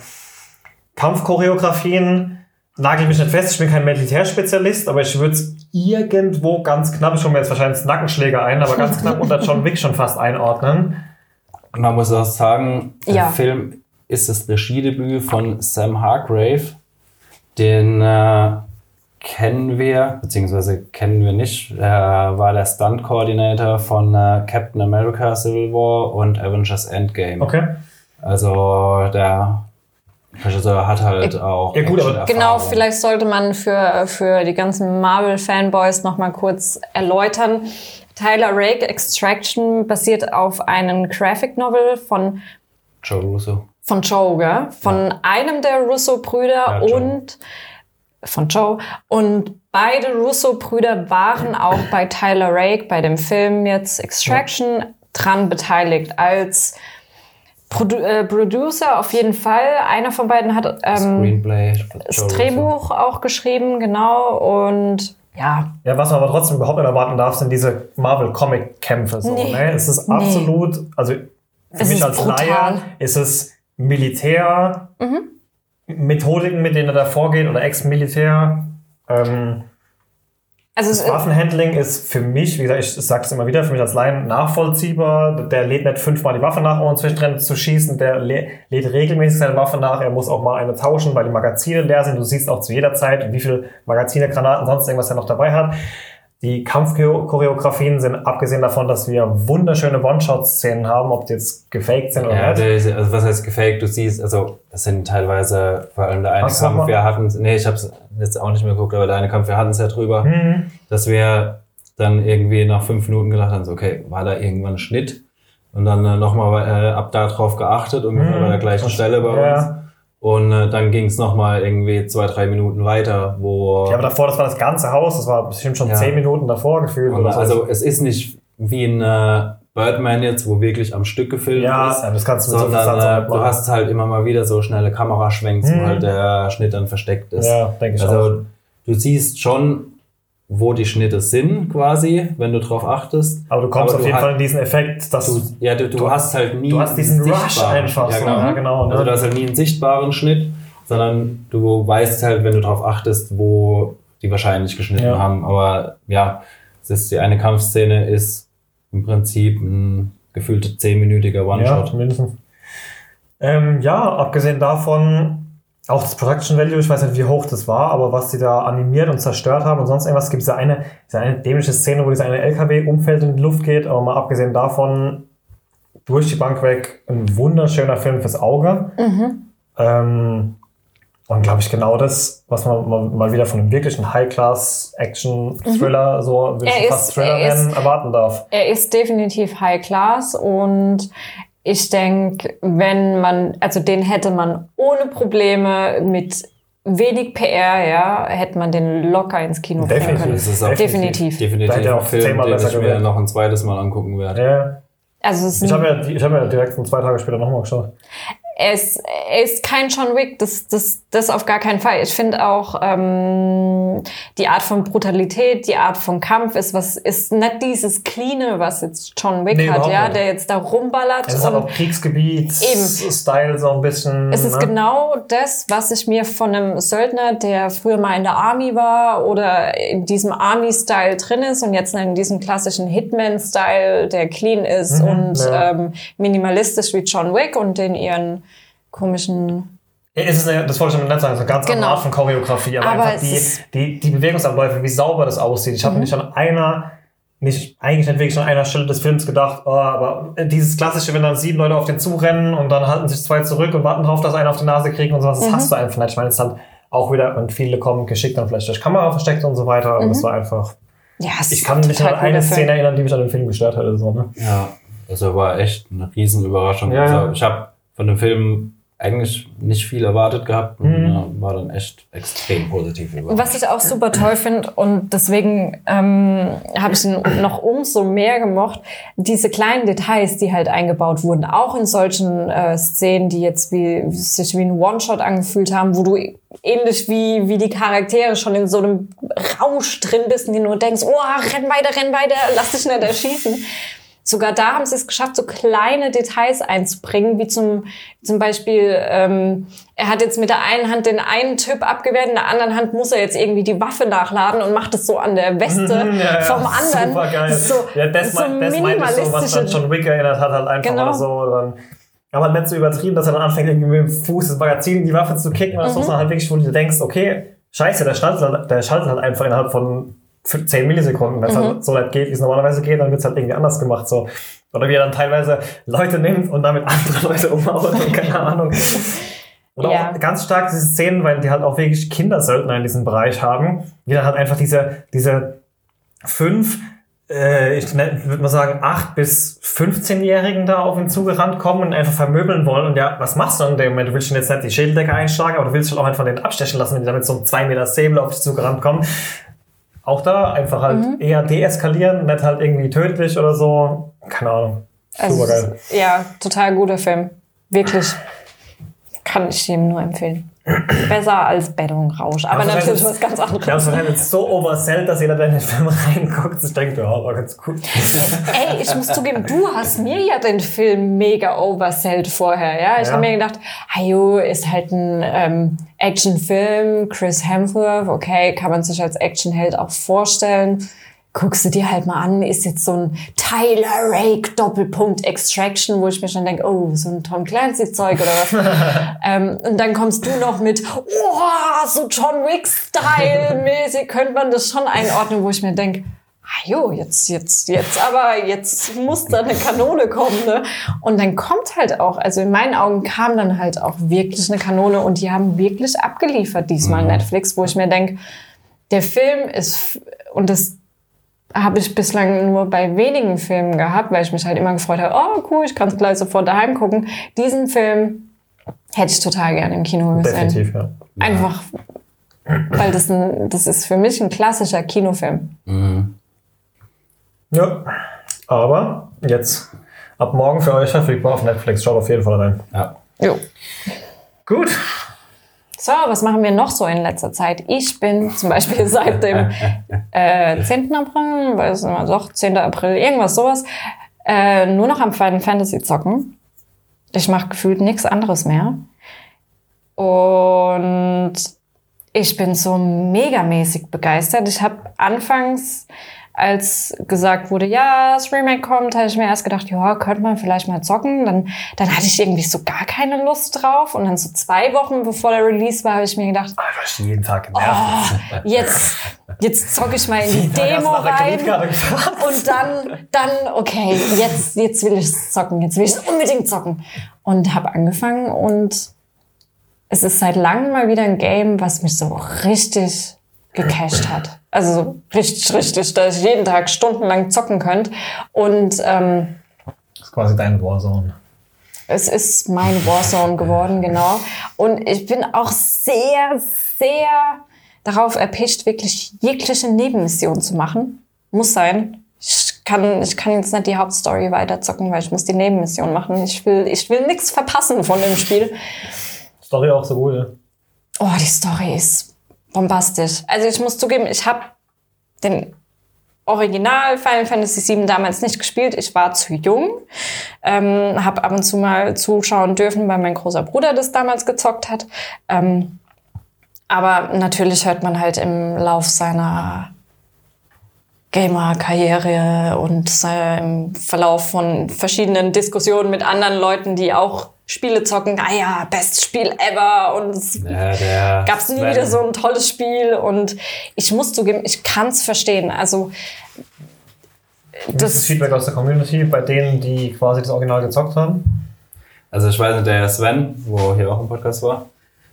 Kampfchoreografien, nagel mich nicht fest, ich bin kein Militärspezialist, aber ich würde es irgendwo ganz knapp, ich hole mir jetzt wahrscheinlich Nackenschläger ein, aber ganz knapp unter John Wick schon fast einordnen.
Und man muss auch sagen, der
Ja.
Film ist das Regiedebüt von Sam Hargrave. Den äh, kennen wir, beziehungsweise kennen wir nicht. Er war der Stunt-Coordinator von äh, Captain America Civil War und Avengers Endgame.
Okay.
Also der Regisseur hat halt auch.
Ja, gut, aber-.
Genau, vielleicht sollte man für, für die ganzen Marvel-Fanboys noch mal kurz erläutern. Tyler Rake Extraction basiert auf einem Graphic Novel von,
Joe Russo.
von Joe, gell? von einem der Russo-Brüder
Ja,
und von Joe. Und beide Russo-Brüder waren auch bei Tyler Rake, bei dem Film jetzt Extraction, dran beteiligt als Produ äh, Producer auf jeden Fall. Einer von beiden hat ähm, das. Drehbuch auch geschrieben, genau. Und ja,
Ja, was man aber trotzdem überhaupt nicht erwarten darf, sind diese Marvel-Comic-Kämpfe. So,
Nee.
ne? Es ist
Nee.
absolut, also für
Es
mich als
brutal.
Laie ist es Militär,
Mhm.
Methodiken, mit denen er da vorgeht, oder Ex-Militär. Ähm,
also
das Waffenhandling ist für mich, wie gesagt, ich sage es immer wieder, für mich als Laien nachvollziehbar. Der lädt nicht fünfmal die Waffe nach, um zwischendrin zu schießen. Der lä- lädt regelmäßig seine Waffe nach. Er muss auch mal eine tauschen, weil die Magazine leer sind. Du siehst auch zu jeder Zeit, wie viel Magazine, Granaten, sonst irgendwas er noch dabei hat. Die Kampfchoreografien sind, abgesehen davon, dass wir wunderschöne One-Shot-Szenen haben, ob die jetzt gefaked sind oder
Ja,
nicht.
also was heißt gefaked? Du siehst, also das sind teilweise vor allem der eine
Hast
Kampf, wir hatten nee, ich habe es jetzt auch nicht mehr geguckt, aber der eine Kampf, wir hatten es ja drüber,
Mhm.
dass wir dann irgendwie nach fünf Minuten gedacht haben, so, okay, war da irgendwann ein Schnitt? Und dann äh, nochmal äh, ab da drauf geachtet, ungefähr
Mhm.
bei der gleichen Stelle bei
Ja.
uns. Und äh, dann ging es nochmal irgendwie zwei, drei Minuten weiter, wo
Ja, aber davor, das war das ganze Haus. Das war bestimmt schon
Ja.
zehn Minuten davor gefühlt. Oder so.
also es ist nicht wie ein äh, Birdman jetzt, wo wirklich am Stück gefilmt
ja,
ist.
das kannst du mit so
sondern
auch
äh, du hast halt immer mal wieder so schnelle Kameraschwenks,
Mhm.
wo halt der Schnitt dann versteckt ist.
Ja, denke ich auch.
also du siehst schon, wo die Schnitte sind quasi, wenn du drauf achtest.
Aber du kommst
Aber
auf
du
jeden Fall in diesen Effekt, dass
Du, ja, du, du,
Du-
hast halt nie
du hast diesen
einen
Rush
sichtbaren-
einfach
Ja,
so,
genau.
ja, genau, ne?
Also du hast halt nie einen sichtbaren Schnitt, sondern du weißt halt, wenn du drauf achtest, wo die wahrscheinlich geschnitten
Ja.
haben. Aber ja, es ist die eine Kampfszene ist im Prinzip ein gefühlte zehnminütiger
ja,
One-Shot.
mindestens. Ähm, ja, abgesehen davon, auch das Production Value, ich weiß nicht, wie hoch das war, aber was sie da animiert und zerstört haben und sonst irgendwas, gibt es ja eine, eine dämliche Szene, wo dieser eine LKW umfällt und in die Luft geht, aber mal abgesehen davon, durch die Bank weg, ein wunderschöner Film fürs Auge.
Mhm.
Ähm, und glaube ich genau das, was man mal, mal wieder von einem wirklichen High-Class-Action-Thriller, so würde ich fast
ist-
Thriller
er
nennen, erwarten darf.
er ist definitiv High Class und ich denke, wenn man, also den hätte man ohne Probleme mit wenig PR, ja, hätte man den locker ins Kino bringen
Definitiv.
können.
Ist auch
Definitiv.
Da
definitiv
hätte er
ein
auch
Film,
zehnmal
den ich mir noch ein zweites Mal angucken werde.
Ja.
Also es
Ich habe ja, ich hab ja direkt zwei Tage später nochmal geschaut.
Er ist, er ist kein John Wick, das, das, das auf gar keinen Fall. Ich finde auch ähm, die Art von Brutalität, die Art von Kampf ist was ist nicht dieses Cleane, was jetzt John Wick
Nee,
hat, ja,
nicht.
der jetzt da rumballert.
Es ist aber
und
auch Kriegsgebiet-Style so ein bisschen.
es ist
ne?
genau das, was ich mir von einem Söldner, der früher mal in der Army war oder in diesem Army-Style drin ist und jetzt in diesem klassischen Hitman-Style, der clean ist
Mhm,
und
ja.
ähm, minimalistisch wie John Wick und den ihren komischen
Ja, Es ist eine, das wollte ich damit nicht sagen, es ist eine ganz
Genau.
andere Art von Choreografie, aber,
Aber
einfach
es
die,
Mhm.
die, die Bewegungsabläufe, wie sauber das aussieht. Ich habe nicht an einer, nicht, eigentlich nicht wirklich an einer Stelle des Films gedacht, oh, aber dieses klassische, wenn dann sieben Leute auf den zurennen und dann halten sich zwei zurück und warten drauf, dass einer auf die Nase kriegt und sowas, das
Mhm.
hast du einfach nicht. Ich meine, es ist halt auch wieder, und viele kommen geschickt dann vielleicht durch Kamera versteckt und so weiter, aber das war einfach,
Ja, es
ich kann mich
Mhm.
an eine
cooler Film.
Szene erinnern, die mich an den Film gestört hätte, so, ne?
Ja, also war echt eine Riesenüberraschung.
Ja,
also
ja.
ich habe von dem Film eigentlich nicht viel erwartet gehabt und
Mhm.
war dann echt extrem positiv überrascht.
Was ich auch super toll finde und deswegen ähm, habe ich ihn noch umso mehr gemocht, diese kleinen Details, die halt eingebaut wurden, auch in solchen äh, Szenen, die jetzt wie sich wie ein One-Shot angefühlt haben, wo du ähnlich wie, wie die Charaktere schon in so einem Rausch drin bist und dir nur denkst, oh, renn weiter, renn weiter, lass dich nicht erschießen. Sogar da haben sie es geschafft, so kleine Details einzubringen, wie zum, zum Beispiel, ähm, er hat jetzt mit der einen Hand den einen Typ abgewehrt, in der anderen Hand muss er jetzt irgendwie die Waffe nachladen und macht es so an der Weste
Ja, ja,
vom anderen.
Super geil.
So,
ja, das,
so
mein, das meinte ich so, was dann John Wick erinnert hat, halt einfach
Genau.
oder so. Dann, aber nicht so übertrieben, dass er dann anfängt, irgendwie mit dem Fuß das Magazin in die Waffe zu kicken oder so,
Mhm.
sondern halt wirklich, wo du denkst, okay, scheiße, der schaltet, halt- der schaltet halt einfach innerhalb von 10 Millisekunden. Wenn es
Mhm.
halt so nicht geht, wie es normalerweise geht, dann wird es halt irgendwie anders gemacht. So. Oder wie er dann teilweise Leute nimmt und damit andere Leute umhaut und keine Ahnung. Und
Ja.
auch ganz stark diese Szenen, weil die halt auch wirklich Kindersöldner in diesem Bereich haben, die dann halt einfach diese, diese fünf, äh, ich würde mal sagen, acht bis 15-Jährigen da auf ihn zugerannt kommen und einfach vermöbeln wollen. Und ja, was machst du in dem Moment? Du willst ihnen jetzt nicht die Schädeldecke einschlagen, aber du willst halt auch einfach den abstechen lassen, wenn die damit so ein 2 Meter Säbel auf dich zugerannt kommen. Auch da einfach halt
Mhm.
eher deeskalieren, nicht halt irgendwie tödlich oder so. Keine Ahnung.
Also,
Super geil.
Ja, total guter Film. Wirklich. Kann ich ihm nur empfehlen. Besser als Bettenrausch. Aber
Also,
natürlich was ganz anderes.
es jetzt so oversellt, dass jeder, der in den Film reinguckt, sich denkt, ja, war ganz gut.
Ey, ich muss zugeben, du hast mir ja den Film mega oversellt vorher, ja. Ich
Ja.
habe mir gedacht, ayo, ist halt ein ähm, Actionfilm, Chris Hemsworth, okay, kann man sich als Actionheld auch vorstellen. Guckst du dir halt mal an, ist jetzt so ein Tyler Rake Doppelpunkt Extraction, wo ich mir schon denke, oh, so ein Tom Clancy Zeug oder was. ähm, und dann kommst du noch mit, oh, so John Wick Style mäßig, könnte man das schon einordnen, wo ich mir denke, ah jo, jetzt, jetzt, jetzt aber, jetzt muss da eine Kanone kommen, ne? Und dann kommt halt auch, also in meinen Augen kam dann halt auch wirklich eine Kanone und die haben wirklich abgeliefert diesmal Netflix, wo ich mir denke, der Film ist, und das habe ich bislang nur bei wenigen Filmen gehabt, weil ich mich halt immer gefreut habe, oh cool, ich kann es gleich sofort daheim gucken. Diesen Film hätte ich total gerne im Kino gesehen.
Definitiv, ja.
Einfach, weil das, ein, das ist für mich ein klassischer Kinofilm.
Ja. Aber jetzt ab morgen für euch verfügbar auf Netflix. Schaut auf jeden Fall rein.
Ja.
Jo.
Gut.
So, was machen wir noch so in letzter Zeit? Ich bin zum Beispiel seit dem äh, 10. April, weiß nicht mehr, doch, 10. April, irgendwas sowas, äh, nur noch am Final Fantasy zocken. Ich mache gefühlt nichts anderes mehr. Und ich bin so megamäßig begeistert. Ich habe anfangs, als gesagt wurde, ja, das Remake kommt, habe ich mir erst gedacht, ja, könnte man vielleicht mal zocken. Dann, dann hatte ich irgendwie so gar keine Lust drauf. Und dann so zwei Wochen bevor der Release war, habe ich mir gedacht,
Ah, du hast jeden Tag genervt.
jetzt, jetzt zocke ich mal in die Demo rein. Und dann, dann, okay, jetzt, jetzt will ich zocken, jetzt will ich unbedingt zocken. Und habe angefangen und es ist seit langem mal wieder ein Game, was mich so richtig gecasht hat. Also so richtig, richtig, dass ich jeden Tag stundenlang zocken könnte. Und ähm,
Das ist quasi dein Warzone.
es ist mein Warzone geworden, genau. Und ich bin auch sehr, sehr darauf erpicht, wirklich jegliche Nebenmission zu machen. Muss sein. Ich kann, ich kann jetzt nicht die Hauptstory weiterzocken, weil ich muss die Nebenmission machen. Ich will, ich will nichts verpassen von dem Spiel.
Story auch so gut, ja.
Oh, die Story ist bombastisch. Also ich muss zugeben, ich habe den Original Final Fantasy VII damals nicht gespielt. Ich war zu jung. Ähm, habe ab und zu mal zuschauen dürfen, weil mein großer Bruder das damals gezockt hat. Ähm, aber natürlich hört man halt im Lauf seiner Gamer-Karriere und im Verlauf von verschiedenen Diskussionen mit anderen Leuten, die auch Spiele zocken, ah ja, bestes Spiel ever und es
Ja, der
gab nie wieder so ein tolles Spiel und ich muss zugeben, ich kann es verstehen. Also
Das ist
das,
Feedback aus der Community bei denen, die quasi das Original gezockt haben.
Also ich weiß nicht, der Sven, wo hier auch im Podcast war,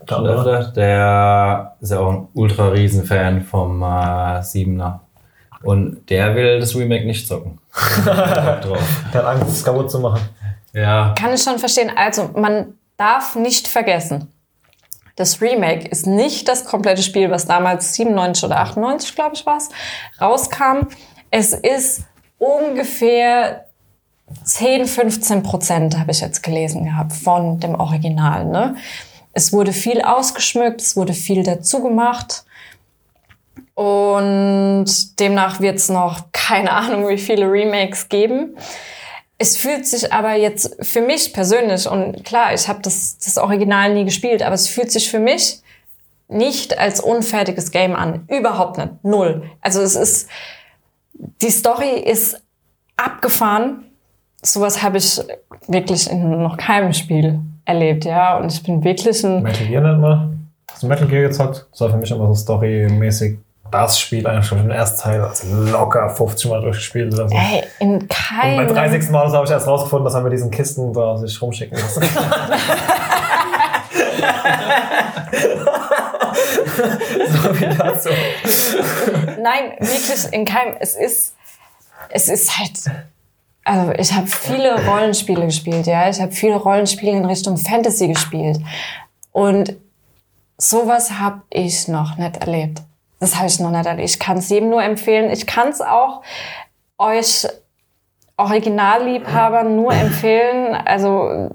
schon
Ja.
öfter, der ist ja auch ein ultra riesen Fan vom äh, Siebener. Und der will das Remake nicht zocken. Der.
Der hat Angst, es kaputt zu machen.
Ja,
kann ich schon verstehen. Also man darf nicht vergessen, das Remake ist nicht das komplette Spiel, was damals 97 oder 98, glaube ich, war rauskam. Es ist ungefähr 10, 15 Prozent, habe ich jetzt gelesen gehabt, von dem Original. Ne? Es wurde viel ausgeschmückt, es wurde viel dazu gemacht. Und demnach wird es noch keine Ahnung, wie viele Remakes geben. Es fühlt sich aber jetzt für mich persönlich, und klar, ich habe das, das Original nie gespielt, aber es fühlt sich für mich nicht als unfertiges Game an. Überhaupt nicht. Null. Also es ist, die Story ist abgefahren. Sowas habe ich wirklich in noch keinem Spiel erlebt, ja. Und ich bin wirklich ein.
Metal Gear nennt man. Hast du Metal Gear gezockt? Das war für mich immer so storymäßig das Spiel eigentlich schon im ersten Teil also locker 50 Mal durchgespielt oder so.
Ey, in
Und
keinem.
beim 30. Mal habe ich erst rausgefunden, dass er mit diesen Kisten da sich rumschicken muss. so wie dazu.
Nein, wirklich in keinem. Es ist, es ist halt. Also ich habe viele Rollenspiele gespielt, ja. Ich habe viele Rollenspiele in Richtung Fantasy gespielt. Und sowas habe ich noch nicht erlebt. Das habe ich noch nicht erlebt. Ich kann es jedem nur empfehlen. Ich kann es auch euch Originalliebhabern nur empfehlen. Also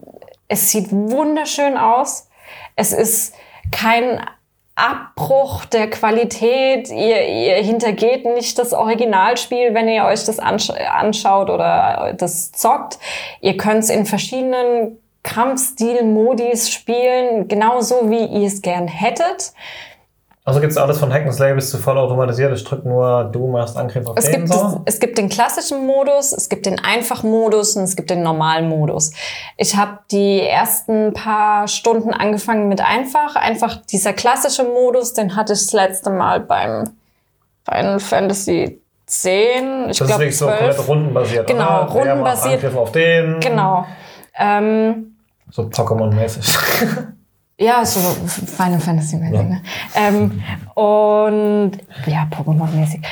es sieht wunderschön aus. Es ist kein Abbruch der Qualität. Ihr, ihr hintergeht nicht das Originalspiel, wenn ihr euch das ansch anschaut oder das zockt. Ihr könnt es in verschiedenen Kampfstil-Modis spielen, genauso wie ihr es gern hättet.
Also gibt's alles von Hack'n'Slay bis zu vollautomatisiert. Ich drück nur, du machst Angriff auf
Es
den
gibt,
so.
es gibt den klassischen Modus, es gibt den Einfachmodus und es gibt den normalen Modus. Ich habe die ersten paar Stunden angefangen mit einfach. Einfach dieser klassische Modus, den hatte ich das letzte Mal beim Final Fantasy 10. Ich
Das ist
glaube
wirklich so komplett rundenbasiert.
Genau,
oder?
Rundenbasiert.
Angriff auf den.
Genau. Ähm,
So Pokémon-mäßig.
Ja, so Final Fantasy mäßig, ne? Ähm, und ja, Pokémon-mäßig.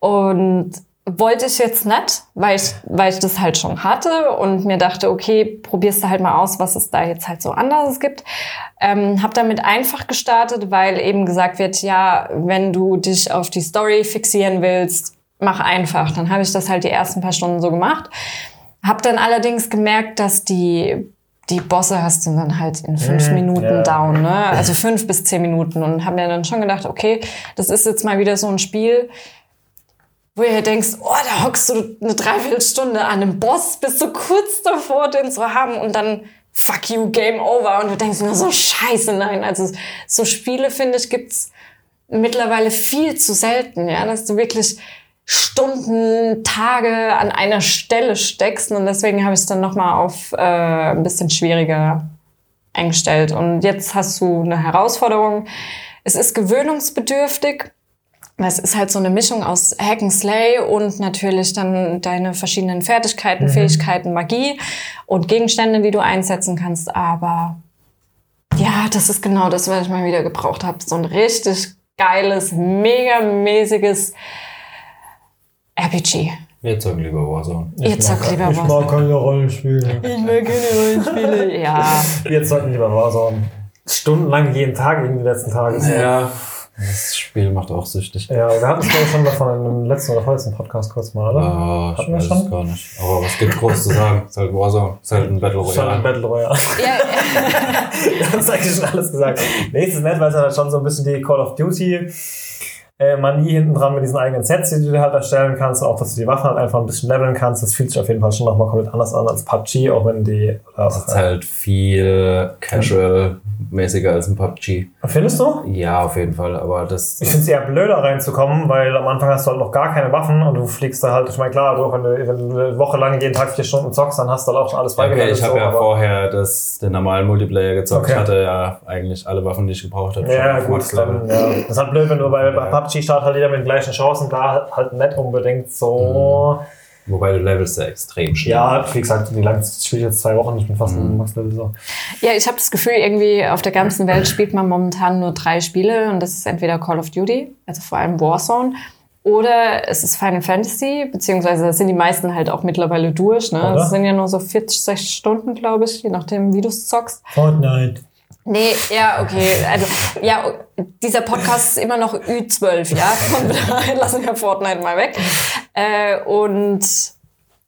Und wollte ich jetzt nicht, weil ich, weil ich das halt schon hatte und mir dachte, okay, probierst du halt mal aus, was es da jetzt halt so anderes gibt. Ähm, hab damit einfach gestartet, weil eben gesagt wird, ja, wenn du dich auf die Story fixieren willst, mach einfach. Dann habe ich das halt die ersten paar Stunden so gemacht. Hab dann allerdings gemerkt, dass die die Bosse hast du dann halt in fünf Minuten
ja.
down, ne? Also fünf bis zehn Minuten und haben mir dann schon gedacht, okay, das ist jetzt mal wieder so ein Spiel, wo ihr denkst, oh, da hockst du eine Dreiviertelstunde an einem Boss, bist du kurz davor, den zu haben und dann fuck you, Game Over und du denkst nur so scheiße, nein. Also so Spiele, finde ich, gibt's mittlerweile viel zu selten, ja, dass du wirklich Stunden, Tage an einer Stelle steckst und deswegen habe ich es dann nochmal auf äh, ein bisschen schwieriger eingestellt. Und jetzt hast du eine Herausforderung. Es ist gewöhnungsbedürftig. Es ist halt so eine Mischung aus Hack and Slay und natürlich dann deine verschiedenen Fertigkeiten, Fähigkeiten, Magie und Gegenstände, die du einsetzen kannst. Aber ja, das ist genau das, was ich mal wieder gebraucht habe. So ein richtig geiles, megamäßiges RPG.
Wir zocken lieber Warzone.
Ihr zockt lieber
Ich mag
Warzone.
keine Rollenspiele.
Ich mag keine Rollenspiele. Ja.
Wir zocken lieber Warzone. Stundenlang jeden Tag irgendwie die letzten Tage.
Ja. Das Spiel macht auch süchtig.
Ja, wir hatten es glaube ich schon davon im letzten oder vorletzten Podcast kurz mal, oder?
Ah, ich
Hatten wir
weiß
schon?
es gar nicht. Aber was gibt groß zu sagen? Es ist halt Warzone. Es ist halt ein Battle
Schon ein
Royale.
Battle Royale.
ja.
Wir haben es eigentlich schon alles gesagt. Nächstes weil es halt schon so ein bisschen die Call of Duty äh, Manie hinten dran mit diesen eigenen Sets, die du dir halt erstellen kannst, auch dass du die Waffen halt einfach ein bisschen leveln kannst. Das fühlt sich auf jeden Fall schon nochmal komplett anders an als PUBG, auch wenn die.
Es ist halt viel casual-mäßiger als ein PUBG.
Findest du?
Ja, auf jeden Fall. Aber das.
Ich finde es eher blöder reinzukommen, weil am Anfang hast du halt noch gar keine Waffen und du fliegst da halt, ich meine, klar, du, wenn, du, wenn du eine Woche lang jeden Tag vier Stunden zockst, dann hast du halt auch schon alles
Okay,
beigemeldet.
ich habe
so,
ja vorher das, den normalen Multiplayer gezockt.
Okay.
Ich hatte ja eigentlich alle Waffen, die ich gebraucht habe.
Ja, gut, dann, ja. Das ist halt blöd, wenn du bei, bei PUBG startet halt jeder mit den gleichen Chancen, da halt nicht unbedingt so.
Wobei du levelst ja extrem schnell.
Ja, wie gesagt, wie lange spiele ich jetzt zwei Wochen? Ich bin fast im Max-Level so.
ja, ich habe das Gefühl, irgendwie auf der ganzen Welt spielt man momentan nur drei Spiele und das ist entweder Call of Duty, also vor allem Warzone, oder es ist Final Fantasy, beziehungsweise das sind die meisten halt auch mittlerweile durch. Ne?
Oder?
Das sind ja nur so 40, 60 Stunden, glaube ich, je nachdem, wie du es zockst.
Fortnite.
Nee, ja, okay. Also, ja, dieser Podcast ist immer noch Ü12, ja. Von daher lassen wir Fortnite mal weg. Äh, und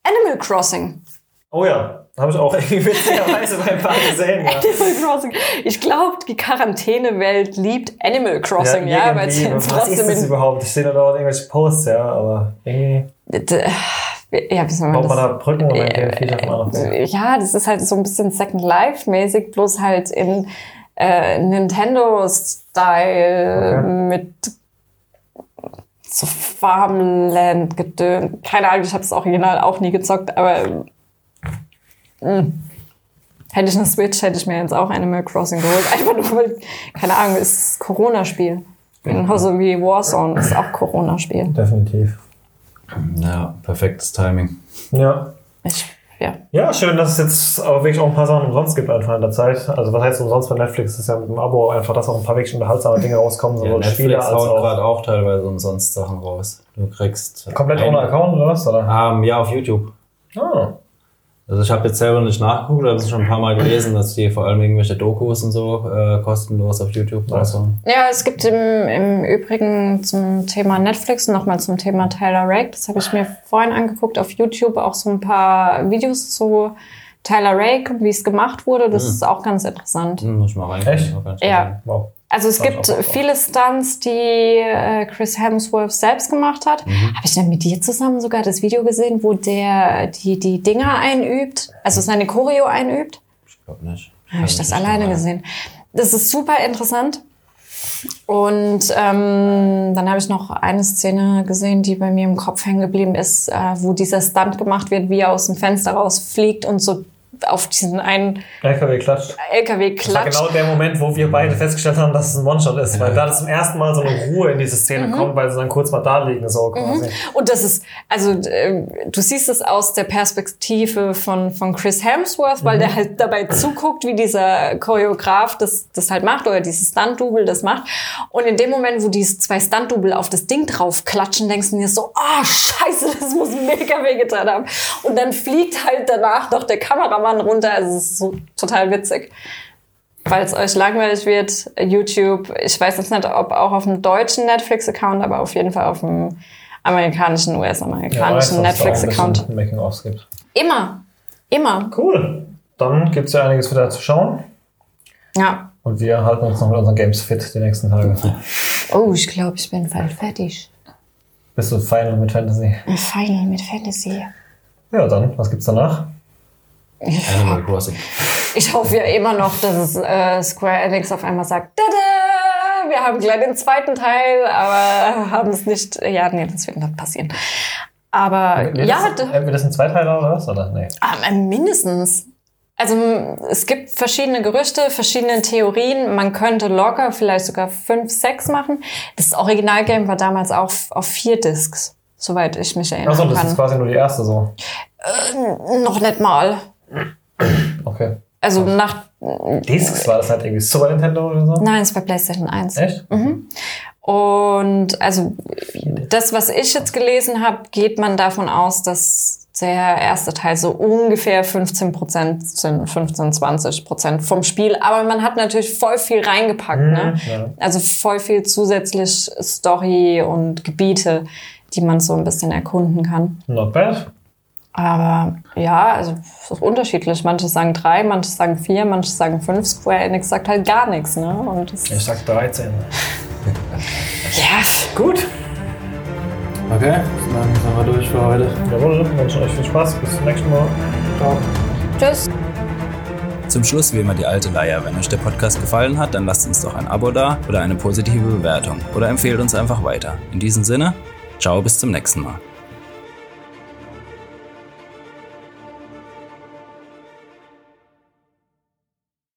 Animal Crossing.
Oh ja. Habe ich auch irgendwie witzigerweise bei ein paar gesehen. Ja.
Animal Crossing. Ich glaube, die Quarantänewelt liebt Animal Crossing, ja, weil sie
irgendwie. was ist
trotzdem
das überhaupt? Ich sehe da dauernd irgendwelche Posts, ja, aber irgendwie
ja, wie soll man
baut man da
das?
Brücken zu.
Ja, das ist halt so ein bisschen Second Life mäßig, bloß halt in äh, Nintendo Style
Okay.
mit so Farmland gedönt. Keine Ahnung, ich habe das Original auch nie gezockt, aber mh. hätte ich eine Switch, hätte ich mir jetzt auch Animal Crossing geholt. Einfach nur, weil, keine Ahnung, es ist Corona-Spiel. Genauso wie Warzone ist auch Corona-Spiel.
Definitiv.
Ja, perfektes Timing.
Ja.
Ich, ja.
Ja, schön, dass es jetzt aber wirklich auch ein paar Sachen umsonst gibt einfach in der Zeit. Also was heißt umsonst bei Netflix? Das ist ja mit dem Abo einfach, dass auch ein paar wirklich unterhaltsame Dinge rauskommen,
Ja,
sowohl Spiele
Netflix
als
haut
auch.
gerade auch teilweise umsonst Sachen raus. Du kriegst.
Komplett
ein-
ohne Account oder was? Oder?
Ähm, ja, auf YouTube.
Ah.
Also ich habe jetzt selber nicht nachgeguckt, aber es schon ein paar Mal gelesen, dass die vor allem irgendwelche Dokus und so äh, kostenlos auf YouTube raushauen.
Ja, es gibt im, im Übrigen zum Thema Netflix und nochmal zum Thema Tyler Rake, das habe ich mir vorhin angeguckt, auf YouTube auch so ein paar Videos zu Tyler Rake und wie es gemacht wurde. Das ist auch ganz interessant.
Hm, muss ich mal reingucken.
Echt?
Ja.
Wow.
Also es gibt viele Stunts, die äh, Chris Hemsworth selbst gemacht hat. Habe ich dann mit dir zusammen sogar das Video gesehen, wo der die, die Dinger einübt, also seine Choreo einübt?
Ich glaube nicht.
Habe ich das alleine
nicht
gesehen. Das ist super interessant. Und ähm, dann habe ich noch eine Szene gesehen, die bei mir im Kopf hängen geblieben ist, äh, wo dieser Stunt gemacht wird, wie er aus dem Fenster rausfliegt und so auf diesen einen
LKW klatscht.
LKW
Das war
klatscht.
genau der Moment, wo wir beide festgestellt haben, dass es ein One-Shot ist, weil da das zum ersten Mal so eine Ruhe in diese Szene
Mhm.
kommt, weil sie dann kurz mal da liegen, so quasi.
Und das ist, also äh, du siehst es aus der Perspektive von, von Chris Hemsworth, weil der halt dabei zuguckt, wie dieser Choreograf das, das halt macht oder dieses Stunt-Double das macht. Und in dem Moment, wo diese zwei Stunt-Double auf das Ding drauf klatschen, denkst du dir so, ah scheiße, das muss mega wehgetan haben. Und dann fliegt halt danach noch der Kameramann runter. Also es ist so total witzig. Falls euch langweilig wird, YouTube, ich weiß jetzt nicht, ob auch auf dem deutschen Netflix-Account, aber auf jeden Fall auf dem amerikanischen, US-amerikanischen Netflix-Account.
Making-ofs gibt.
Immer. Immer.
Cool. Dann gibt's ja einiges wieder zu schauen.
Ja.
Und wir halten uns noch mit unseren Games fit die nächsten Tage.
Oh, ich glaube, ich bin bald fertig.
Bist du final mit Fantasy?
Final mit Fantasy.
Ja, dann, was gibt's danach?
Animal Crossing.
Ich hoffe ja immer noch, dass es äh, Square Enix auf einmal sagt, Tada! wir haben gleich den zweiten Teil, aber haben es nicht. Ja, nee, das wird nicht passieren. Aber
Wird
ja,
das, äh, wird das ein Zweiteiler oder was? Oder? Nee.
Ah, mindestens. Also es gibt verschiedene Gerüchte, verschiedene Theorien. Man könnte locker vielleicht sogar fünf, sechs machen. Das Originalgame war damals auch auf vier Discs, soweit ich mich erinnern
Achso, das
kann.
ist quasi nur die erste so.
Noch nicht mal.
Okay.
Also nach,
Discs war das halt irgendwie Super Nintendo oder so?
nein, es war PlayStation 1.
Echt?
Und also das, was ich jetzt gelesen habe, geht man davon aus, dass der erste Teil so ungefähr 15 Prozent sind, 15, 20 Prozent vom Spiel. Aber man hat natürlich voll viel reingepackt. Ne?
ja.
Also voll viel zusätzlich Story und Gebiete, die man so ein bisschen erkunden kann.
Not bad.
Aber ja, also es ist unterschiedlich. Manche sagen drei, manche sagen vier, manche sagen fünf. Square Enix sagt halt gar nichts. Ne? Und
Ich sag 13.
ja,
Gut.
Okay, dann sind wir durch für heute.
Jawohl, wünsche euch viel Spaß. Bis zum nächsten Mal. Ciao.
tschüss.
Zum Schluss wie immer die alte Leier. Wenn euch der Podcast gefallen hat, dann lasst uns doch ein Abo da oder eine positive Bewertung oder empfehlt uns einfach weiter. In diesem Sinne, ciao, bis zum nächsten Mal.